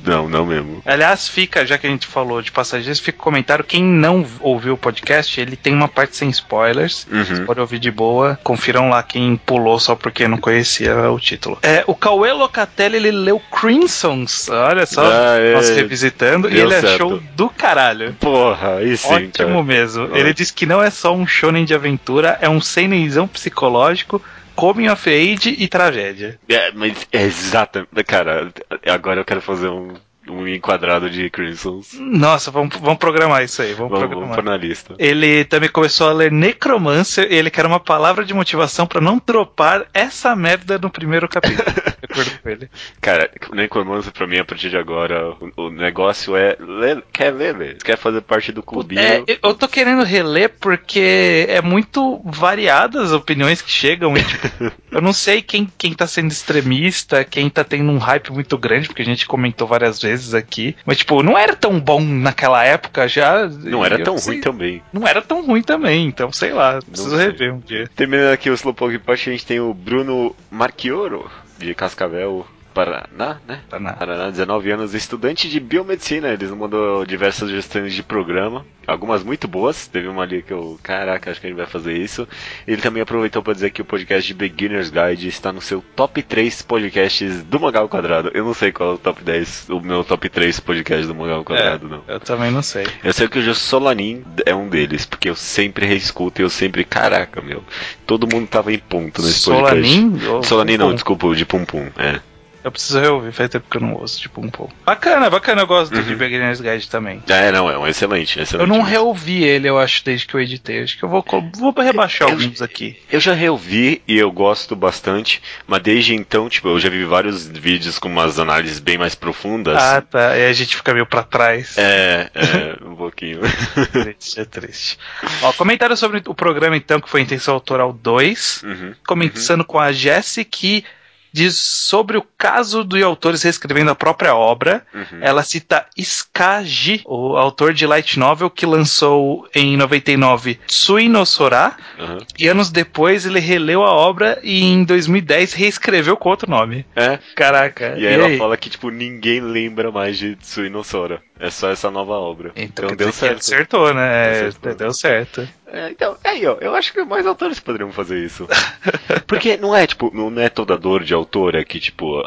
não, não mesmo. Aliás, fica, já que a gente falou de passageiros, fica o comentário, quem não ouviu o podcast, ele tem uma parte sem spoilers, uhum. você pode ouvir de boa, confiram lá quem pulou só porque não conhecia o título. É, o Cauê Locatelli, ele leu Crimsons, olha só, ah, é, nós revisitando, e ele certo. achou do caralho. Porra, aí sim, Ótimo cara. mesmo. Ele disse que não é só um shonen de aventura, é um seinenzão psicológico coming of age e tragédia. É, mas é exatamente. Cara, agora eu quero fazer um, um enquadrado de Crimsons. Nossa, vamos, vamos programar isso aí. Vamos, vamos programar. Vamos na lista. Ele também começou a ler Necromancer e ele quer uma palavra de motivação para não dropar essa merda no primeiro capítulo. acordo com ele. Cara, Necromancer pra mim, a partir de agora, o, o negócio é. Ler, quer ler. Quer fazer parte do clubinho. É, eu tô querendo reler porque é muito variadas as opiniões que chegam. E, tipo, eu não sei quem, quem tá sendo extremista, quem tá tendo um hype muito grande, porque a gente comentou várias vezes vezes aqui. Mas, tipo, não era tão bom naquela época já. Não era tão sei, ruim também. Não era tão ruim também, então sei lá. Preciso rever um dia. Terminando aqui o Slowpoke Post, a gente tem o Bruno Marchioro, de Cascavel. Paraná, né? Paraná. Paraná, 19 anos, estudante de biomedicina. Eles mandou diversas sugestões de programa, algumas muito boas. Teve uma ali que eu, caraca, acho que a gente vai fazer isso. Ele também aproveitou para dizer que o podcast de Beginner's Guide está no seu top 3 podcasts do Mangal Quadrado. Eu não sei qual é o top 10, o meu top 3 podcast do Mangal Quadrado, é, não. Eu também não sei. Eu sei que o Solanin é um deles, porque eu sempre reescuto e eu sempre, caraca, meu, todo mundo tava em ponto nesse Solanin? podcast. Solanin? Solanin não, desculpa, o de Pum Pum, é. Eu preciso reouvir, faz tempo que eu não ouço, tipo, um pouco. Bacana, bacana, eu gosto uhum. do Beginner's Guide também. É, não, é um excelente, excelente. Eu não mesmo. reouvi ele, eu acho, desde que eu editei. Acho que eu vou, vou rebaixar eu, alguns aqui. Eu já reouvi e eu gosto bastante, mas desde então, tipo, eu já vi vários vídeos com umas análises bem mais profundas. Ah, tá. E a gente fica meio pra trás. É, é, um pouquinho. triste, é triste. Ó, comentário sobre o programa, então, que foi Intenção Autoral 2. Uhum, começando uhum. com a Jessie, que diz sobre o caso dos autores reescrevendo a própria obra. Uhum. Ela cita Skagi, o autor de light novel que lançou em 99 Tsuinosora, uhum. e anos depois ele releu a obra e em 2010 reescreveu com outro nome. É? Caraca. E, e aí ela fala que tipo ninguém lembra mais de Tsuinosora. É só essa nova obra. Então, então deu certo. acertou, né? Acertou. Deu certo. É, então, é aí, ó, eu acho que mais autores poderiam fazer isso. Porque não é, tipo, não é toda dor de autor, é que, tipo,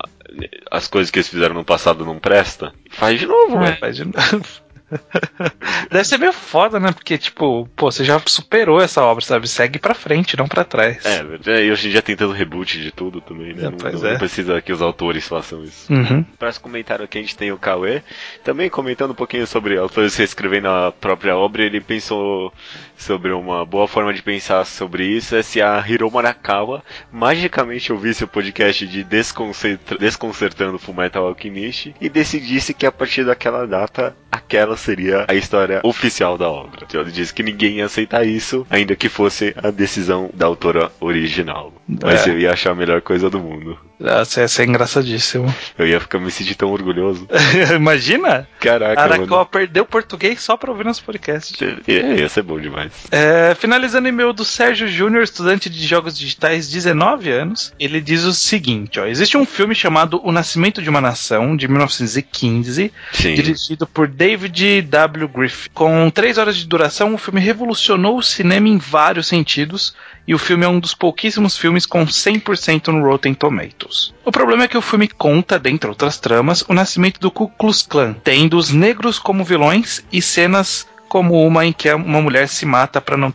as coisas que eles fizeram no passado não presta. Faz de novo, é, Faz de novo. Deve ser meio foda, né? Porque, tipo, pô, você já superou essa obra, sabe? Segue pra frente, não pra trás. É, e hoje em dia tem tanto reboot de tudo também, né? É, não, não, é. não, precisa que os autores façam isso. Uhum. Esse comentário aqui a gente tem o Cauê, também comentando um pouquinho sobre autores reescrevendo a própria obra, ele pensou sobre uma boa forma de pensar sobre isso é se a Hiro Marakawa magicamente ouvisse o podcast de Desconcertando Fullmetal Alchemist e decidisse que a partir daquela data aquela seria a história oficial da obra. Ele disse que ninguém ia aceitar isso, ainda que fosse a decisão da autora original. Mas é. eu ia achar a melhor coisa do mundo. Nossa, ia ser engraçadíssimo. Eu ia ficar me sentir tão orgulhoso. Imagina? Caraca, Arakawa perdeu português só pra ouvir nosso podcast. Ia, ia ser bom demais. É, finalizando e-mail do Sérgio Júnior, estudante de jogos digitais, 19 anos. Ele diz o seguinte: ó, existe um filme chamado O Nascimento de uma Nação, de 1915, Sim. dirigido por David W. Griffith. Com 3 horas de duração, o filme revolucionou o cinema em vários sentidos e o filme é um dos pouquíssimos filmes com 100% no Rotten Tomatoes. O problema é que o filme conta, dentre outras tramas, o nascimento do Ku Klux Klan, tendo os negros como vilões e cenas como uma em que uma mulher se mata para não,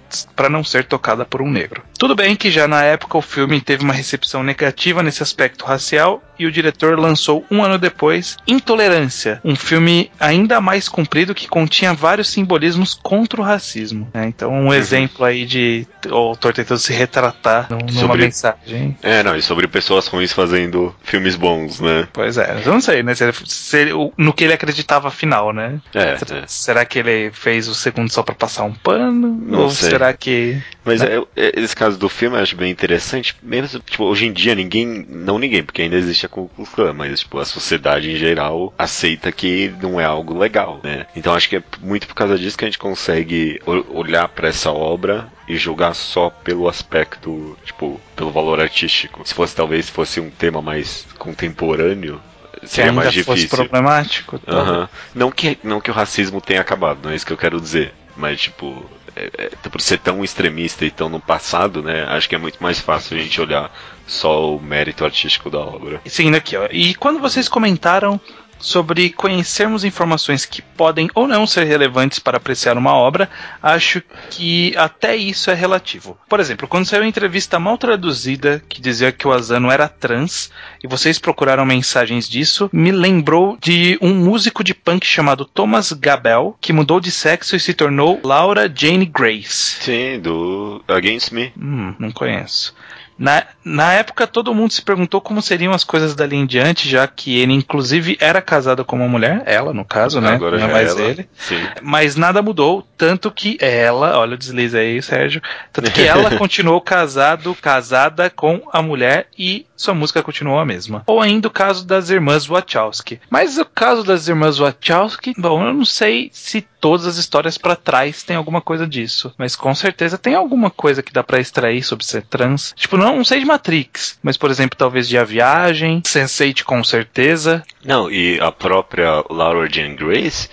não ser tocada por um negro. Tudo bem que já na época o filme teve uma recepção negativa nesse aspecto racial e o diretor lançou um ano depois Intolerância, um filme ainda mais comprido que continha vários simbolismos contra o racismo. Né? Então, um uhum. exemplo aí de o autor tentando se retratar numa sobre... mensagem. É, não, e sobre pessoas ruins fazendo filmes bons, né? Pois é, eu não sei, né? Se se no que ele acreditava afinal, né? É, será, é. será que ele fez o segundo só para passar um pano? Não ou sei. será que. Mas né? é, é, esse caso do filme eu acho bem interessante. Mesmo, tipo, hoje em dia ninguém. Não ninguém, porque ainda existe a Ku Klux Klan, mas tipo, a sociedade em geral aceita que não é algo legal, né? Então acho que é muito por causa disso que a gente consegue olhar para essa obra e julgar só pelo aspecto, tipo, pelo valor artístico. Se fosse talvez fosse um tema mais contemporâneo, seria mais difícil. Fosse problemático. Uhum. Não que não que o racismo tenha acabado, não é isso que eu quero dizer. Mas, tipo, é, é, por ser tão extremista e tão no passado, né? Acho que é muito mais fácil a gente olhar só o mérito artístico da obra. Seguindo aqui, ó. E quando vocês comentaram sobre conhecermos informações que podem ou não ser relevantes para apreciar uma obra, acho que até isso é relativo. Por exemplo, quando saiu a entrevista mal traduzida que dizia que o Asano era trans, e vocês procuraram mensagens disso, me lembrou de um músico de punk chamado Thomas Gabel, que mudou de sexo e se tornou Laura Jane Grace. Sim, do Against Me. Hum, não conheço. Na, na época, todo mundo se perguntou como seriam as coisas dali em diante, já que ele, inclusive, era casado com uma mulher, ela, no caso, né? Agora não é mais ela. ele. Sim. Mas nada mudou, tanto que ela, olha o deslize aí, Sérgio, tanto que ela continuou casado, casada com a mulher e sua música continuou a mesma. Ou ainda o caso das irmãs Wachowski. Mas o caso das irmãs Wachowski, bom, eu não sei se todas as histórias para trás tem alguma coisa disso, mas com certeza tem alguma coisa que dá para extrair sobre ser trans. Tipo, não, não sei de Matrix, mas por exemplo, talvez de A Viagem, Sense8 com certeza. Não, e a própria Laura Jane Grace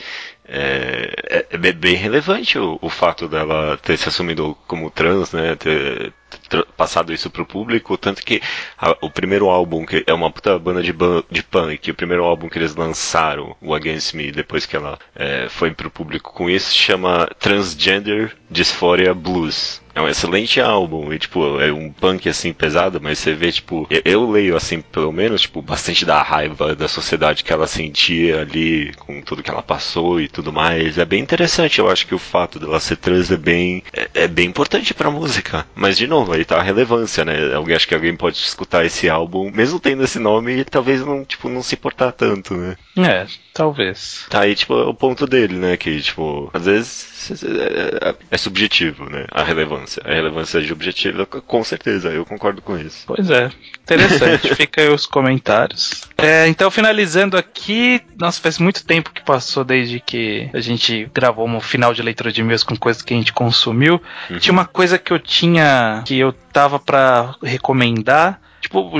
é, é, é bem relevante o, o, fato dela ter se assumido como trans, né? Ter, passado isso pro público, tanto que a, o primeiro álbum, que é uma puta banda de, de punk, o primeiro álbum que eles lançaram, o Against Me, depois que ela é, foi pro público com isso, chama Transgender Dysphoria Blues. É um excelente álbum, e tipo, é um punk assim pesado, mas você vê, tipo, eu, eu, leio assim, pelo menos, tipo, bastante da raiva da sociedade que ela sentia ali, com tudo que ela passou e tudo mais. É bem interessante, eu acho que o fato dela ser trans é bem, é, é bem importante pra música. Mas de novo, aí tá a relevância, né? Alguém acho que alguém pode escutar esse álbum, mesmo tendo esse nome, e talvez não, tipo, não se importar tanto, né? É, talvez. Tá aí, tipo, o ponto dele, né? Que, tipo, às vezes é, é, é subjetivo, né? A relevância relevância. A relevância de objetivo, com certeza, eu concordo com isso. Pois é, interessante. Fica aí os comentários. É, então, finalizando aqui, nossa, faz muito tempo que passou desde que a gente gravou um final de leitura de e-mails com coisas que a gente consumiu. Uhum. Tinha uma coisa que eu tinha, que eu tava para recomendar, Tipo,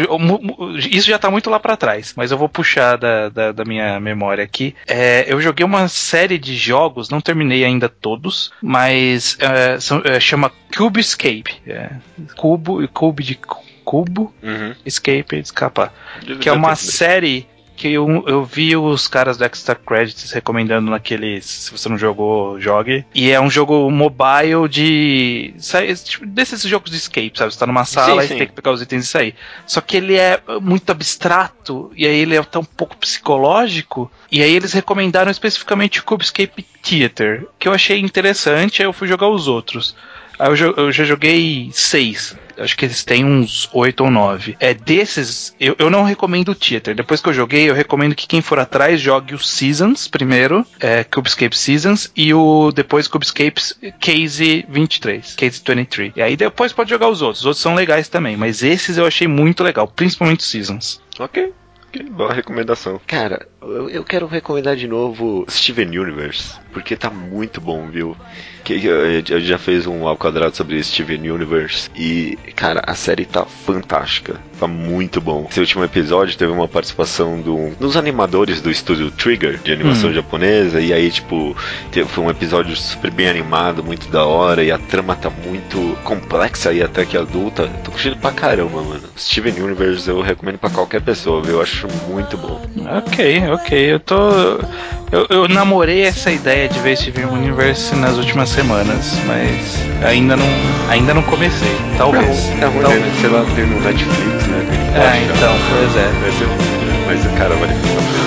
isso já tá muito lá para trás, mas eu vou puxar da, da, da minha memória aqui. É, eu joguei uma série de jogos, não terminei ainda todos, mas é, são, é, chama Cube Escape. É, cubo, cube de cubo, uhum. escape, escapar. Que é uma série que eu, eu vi os caras do Extra Credits recomendando naqueles. Se você não jogou, jogue. E é um jogo mobile de. Tipo, desses jogos de escape, sabe? Você tá numa sala sim, e sim. tem que pegar os itens e sair. Só que ele é muito abstrato, e aí ele é tão um pouco psicológico. E aí eles recomendaram especificamente o Cubescape Theater, que eu achei interessante, aí eu fui jogar os outros. Aí eu, eu, já joguei seis. Acho que eles têm uns oito ou nove. É desses, eu, eu não recomendo o Theater. Depois que eu joguei, eu recomendo que quem for atrás jogue o Seasons primeiro, é, Cubescape Seasons, e o depois Cubescape Case 23, Case 23. E aí depois pode jogar os outros. Os outros são legais também, mas esses eu achei muito legal, principalmente o Seasons. Ok. Que boa recomendação. Cara, eu, eu quero recomendar de novo Steven Universe, porque tá muito bom, viu? que a gente já fez um ao quadrado sobre Steven Universe e, cara, a série tá fantástica, tá muito bom. Esse último episódio teve uma participação do, dos animadores do estúdio Trigger, de animação hum. japonesa, e aí, tipo, teve, foi um episódio super bem animado, muito da hora, e a trama tá muito complexa e até que adulta. Tô curtindo pra caramba, mano. Steven Universe eu recomendo pra qualquer pessoa, viu? Eu acho muito bom. Ok, ok. Eu tô. Eu, eu namorei essa ideia de ver Steven Universe nas últimas semanas, mas ainda não, ainda não comecei. Talvez. É ruim, Talvez. Sei lá, ter no Netflix, né? É, então, pois é. Mas, mas cara, vale a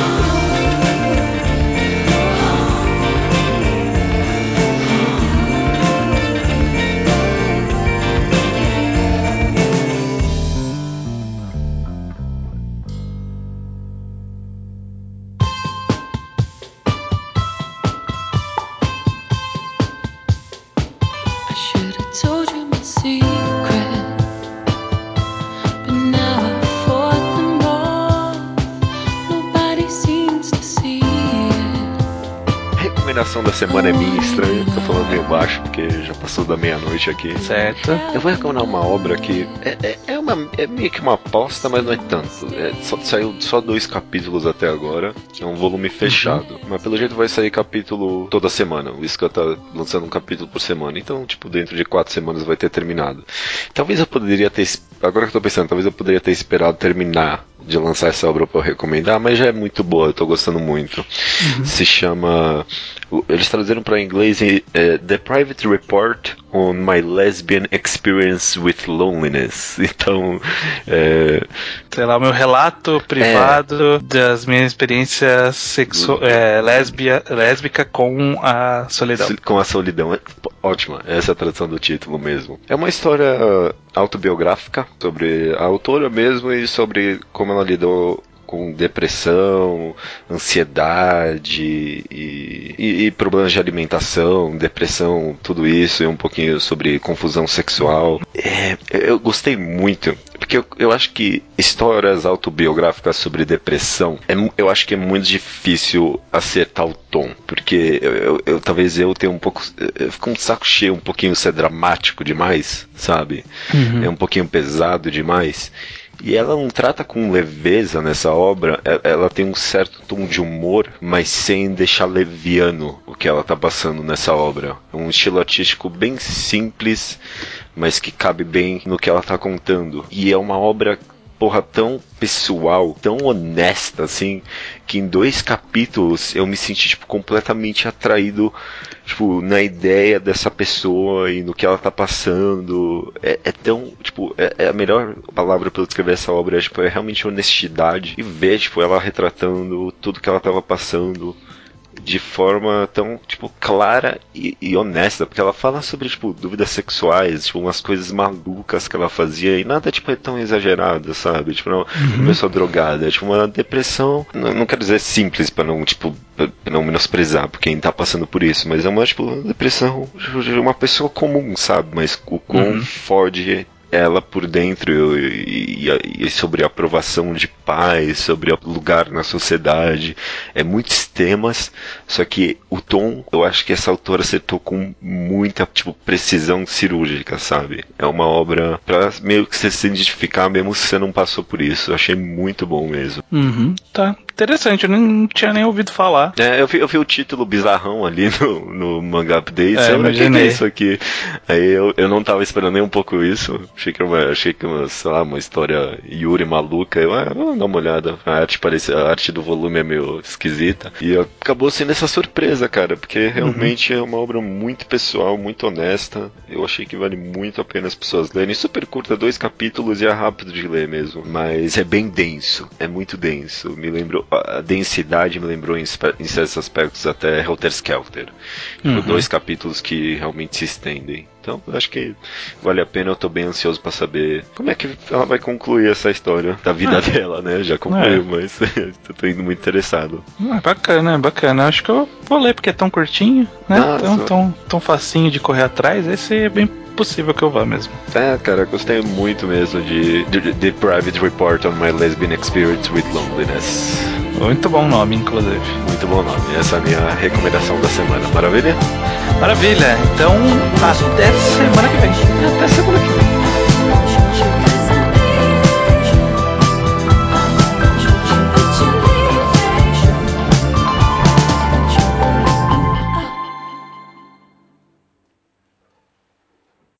semana é minha estranha. Tô falando meio baixo porque já passou da meia-noite aqui. Certo. Eu vou recomendar uma obra que é, é, é, uma, é meio que uma aposta, mas não é tanto. É, só, saiu só dois capítulos até agora. É um volume fechado. Uhum. Mas pelo jeito vai sair capítulo toda semana. O Isca tá lançando um capítulo por semana. Então, tipo, dentro de quatro semanas vai ter terminado. Talvez eu poderia ter. Agora que eu tô pensando, talvez eu poderia ter esperado terminar de lançar essa obra para recomendar, mas já é muito boa, eu tô gostando muito. Uhum. Se chama. Eles traduziram para inglês é, The Private Report on My Lesbian Experience with Loneliness. Então. É, Sei lá, o meu relato privado é, das minhas experiências sexu é, lésbia, lésbica com a solidão. Com a solidão. É, ótima, essa é a tradução do título mesmo. É uma história autobiográfica sobre a autora mesmo e sobre como ela lidou com depressão, ansiedade e, e, e, problemas de alimentação, depressão, tudo isso, e um pouquinho sobre confusão sexual. É, eu gostei muito, porque eu, eu, acho que histórias autobiográficas sobre depressão, é, eu acho que é muito difícil acertar o tom, porque eu, eu, eu talvez eu tenha um pouco, eu fico um saco cheio um pouquinho ser dramático demais, sabe? Uhum. É um pouquinho pesado demais. E ela não trata com leveza nessa obra, é, ela tem um certo tom de humor, mas sem deixar leviano o que ela tá passando nessa obra. É um estilo artístico bem simples, mas que cabe bem no que ela tá contando. E é uma obra porra tão pessoal, tão honesta, assim, que em dois capítulos eu me senti, tipo, completamente atraído, tipo, na ideia dessa pessoa e no que ela tá passando. É, é tão, tipo, é, é, a melhor palavra para descrever essa obra, é, tipo, é realmente honestidade e ver, tipo, ela retratando tudo que ela tava passando de forma tão, tipo, clara e, e, honesta, porque ela fala sobre, tipo, dúvidas sexuais, tipo, umas coisas malucas que ela fazia e nada, tipo, é tão exagerado, sabe? Tipo, não, uhum. uma pessoa drogada, é, tipo, uma depressão, não, não quero dizer simples para não, tipo, pra não menosprezar por quem tá passando por isso, mas é uma, tipo, depressão de uma pessoa comum, sabe? Mas o quão uhum. Ford ela por dentro e, e, e, sobre a aprovação de pais, sobre o lugar na sociedade. É muitos temas, só que o tom, eu acho que essa autora acertou com muita tipo, precisão cirúrgica, sabe? É uma obra pra meio que você se identificar mesmo se você não passou por isso. Eu achei muito bom mesmo. Uhum, tá. Interessante, eu não tinha nem ouvido falar. É, eu vi, eu vi o título bizarrão ali no, no Manga Update. É, eu imaginei. Que isso aqui? Aí eu, eu não tava esperando nem um pouco isso. Achei que, uma, achei que uma, sei lá, uma história Yuri maluca. Eu, ah, vou dar uma olhada. A arte, parece, a arte do volume é meio esquisita. E acabou sendo essa surpresa, cara, porque realmente uhum. é uma obra muito pessoal, muito honesta. Eu achei que vale muito a pena as pessoas lerem. Super curta, dois capítulos e é rápido de ler mesmo. Mas é bem denso, é muito denso. Me lembrou a densidade me lembrou em, em certos aspectos até Helter Skelter. Tipo, uhum. dois capítulos que realmente se estendem. Então, acho que vale a pena. Eu tô bem ansioso para saber como é que ela vai concluir essa história da vida ah. dela, né? Já concluiu, é. mas tô indo muito interessado. Ah, bacana, bacana. Acho que eu vou ler porque é tão curtinho, né? Tão, tão, tão facinho de correr atrás. Esse é bem possível que eu vá mesmo. É, cara, gostei muito mesmo de, de, de Private Report on My Lesbian Experience with Loneliness. Muito bom nome, inclusive. Muito bom nome. Essa é a minha recomendação da semana. Maravilha? Maravilha. Então, até semana que vem. Até semana que vem.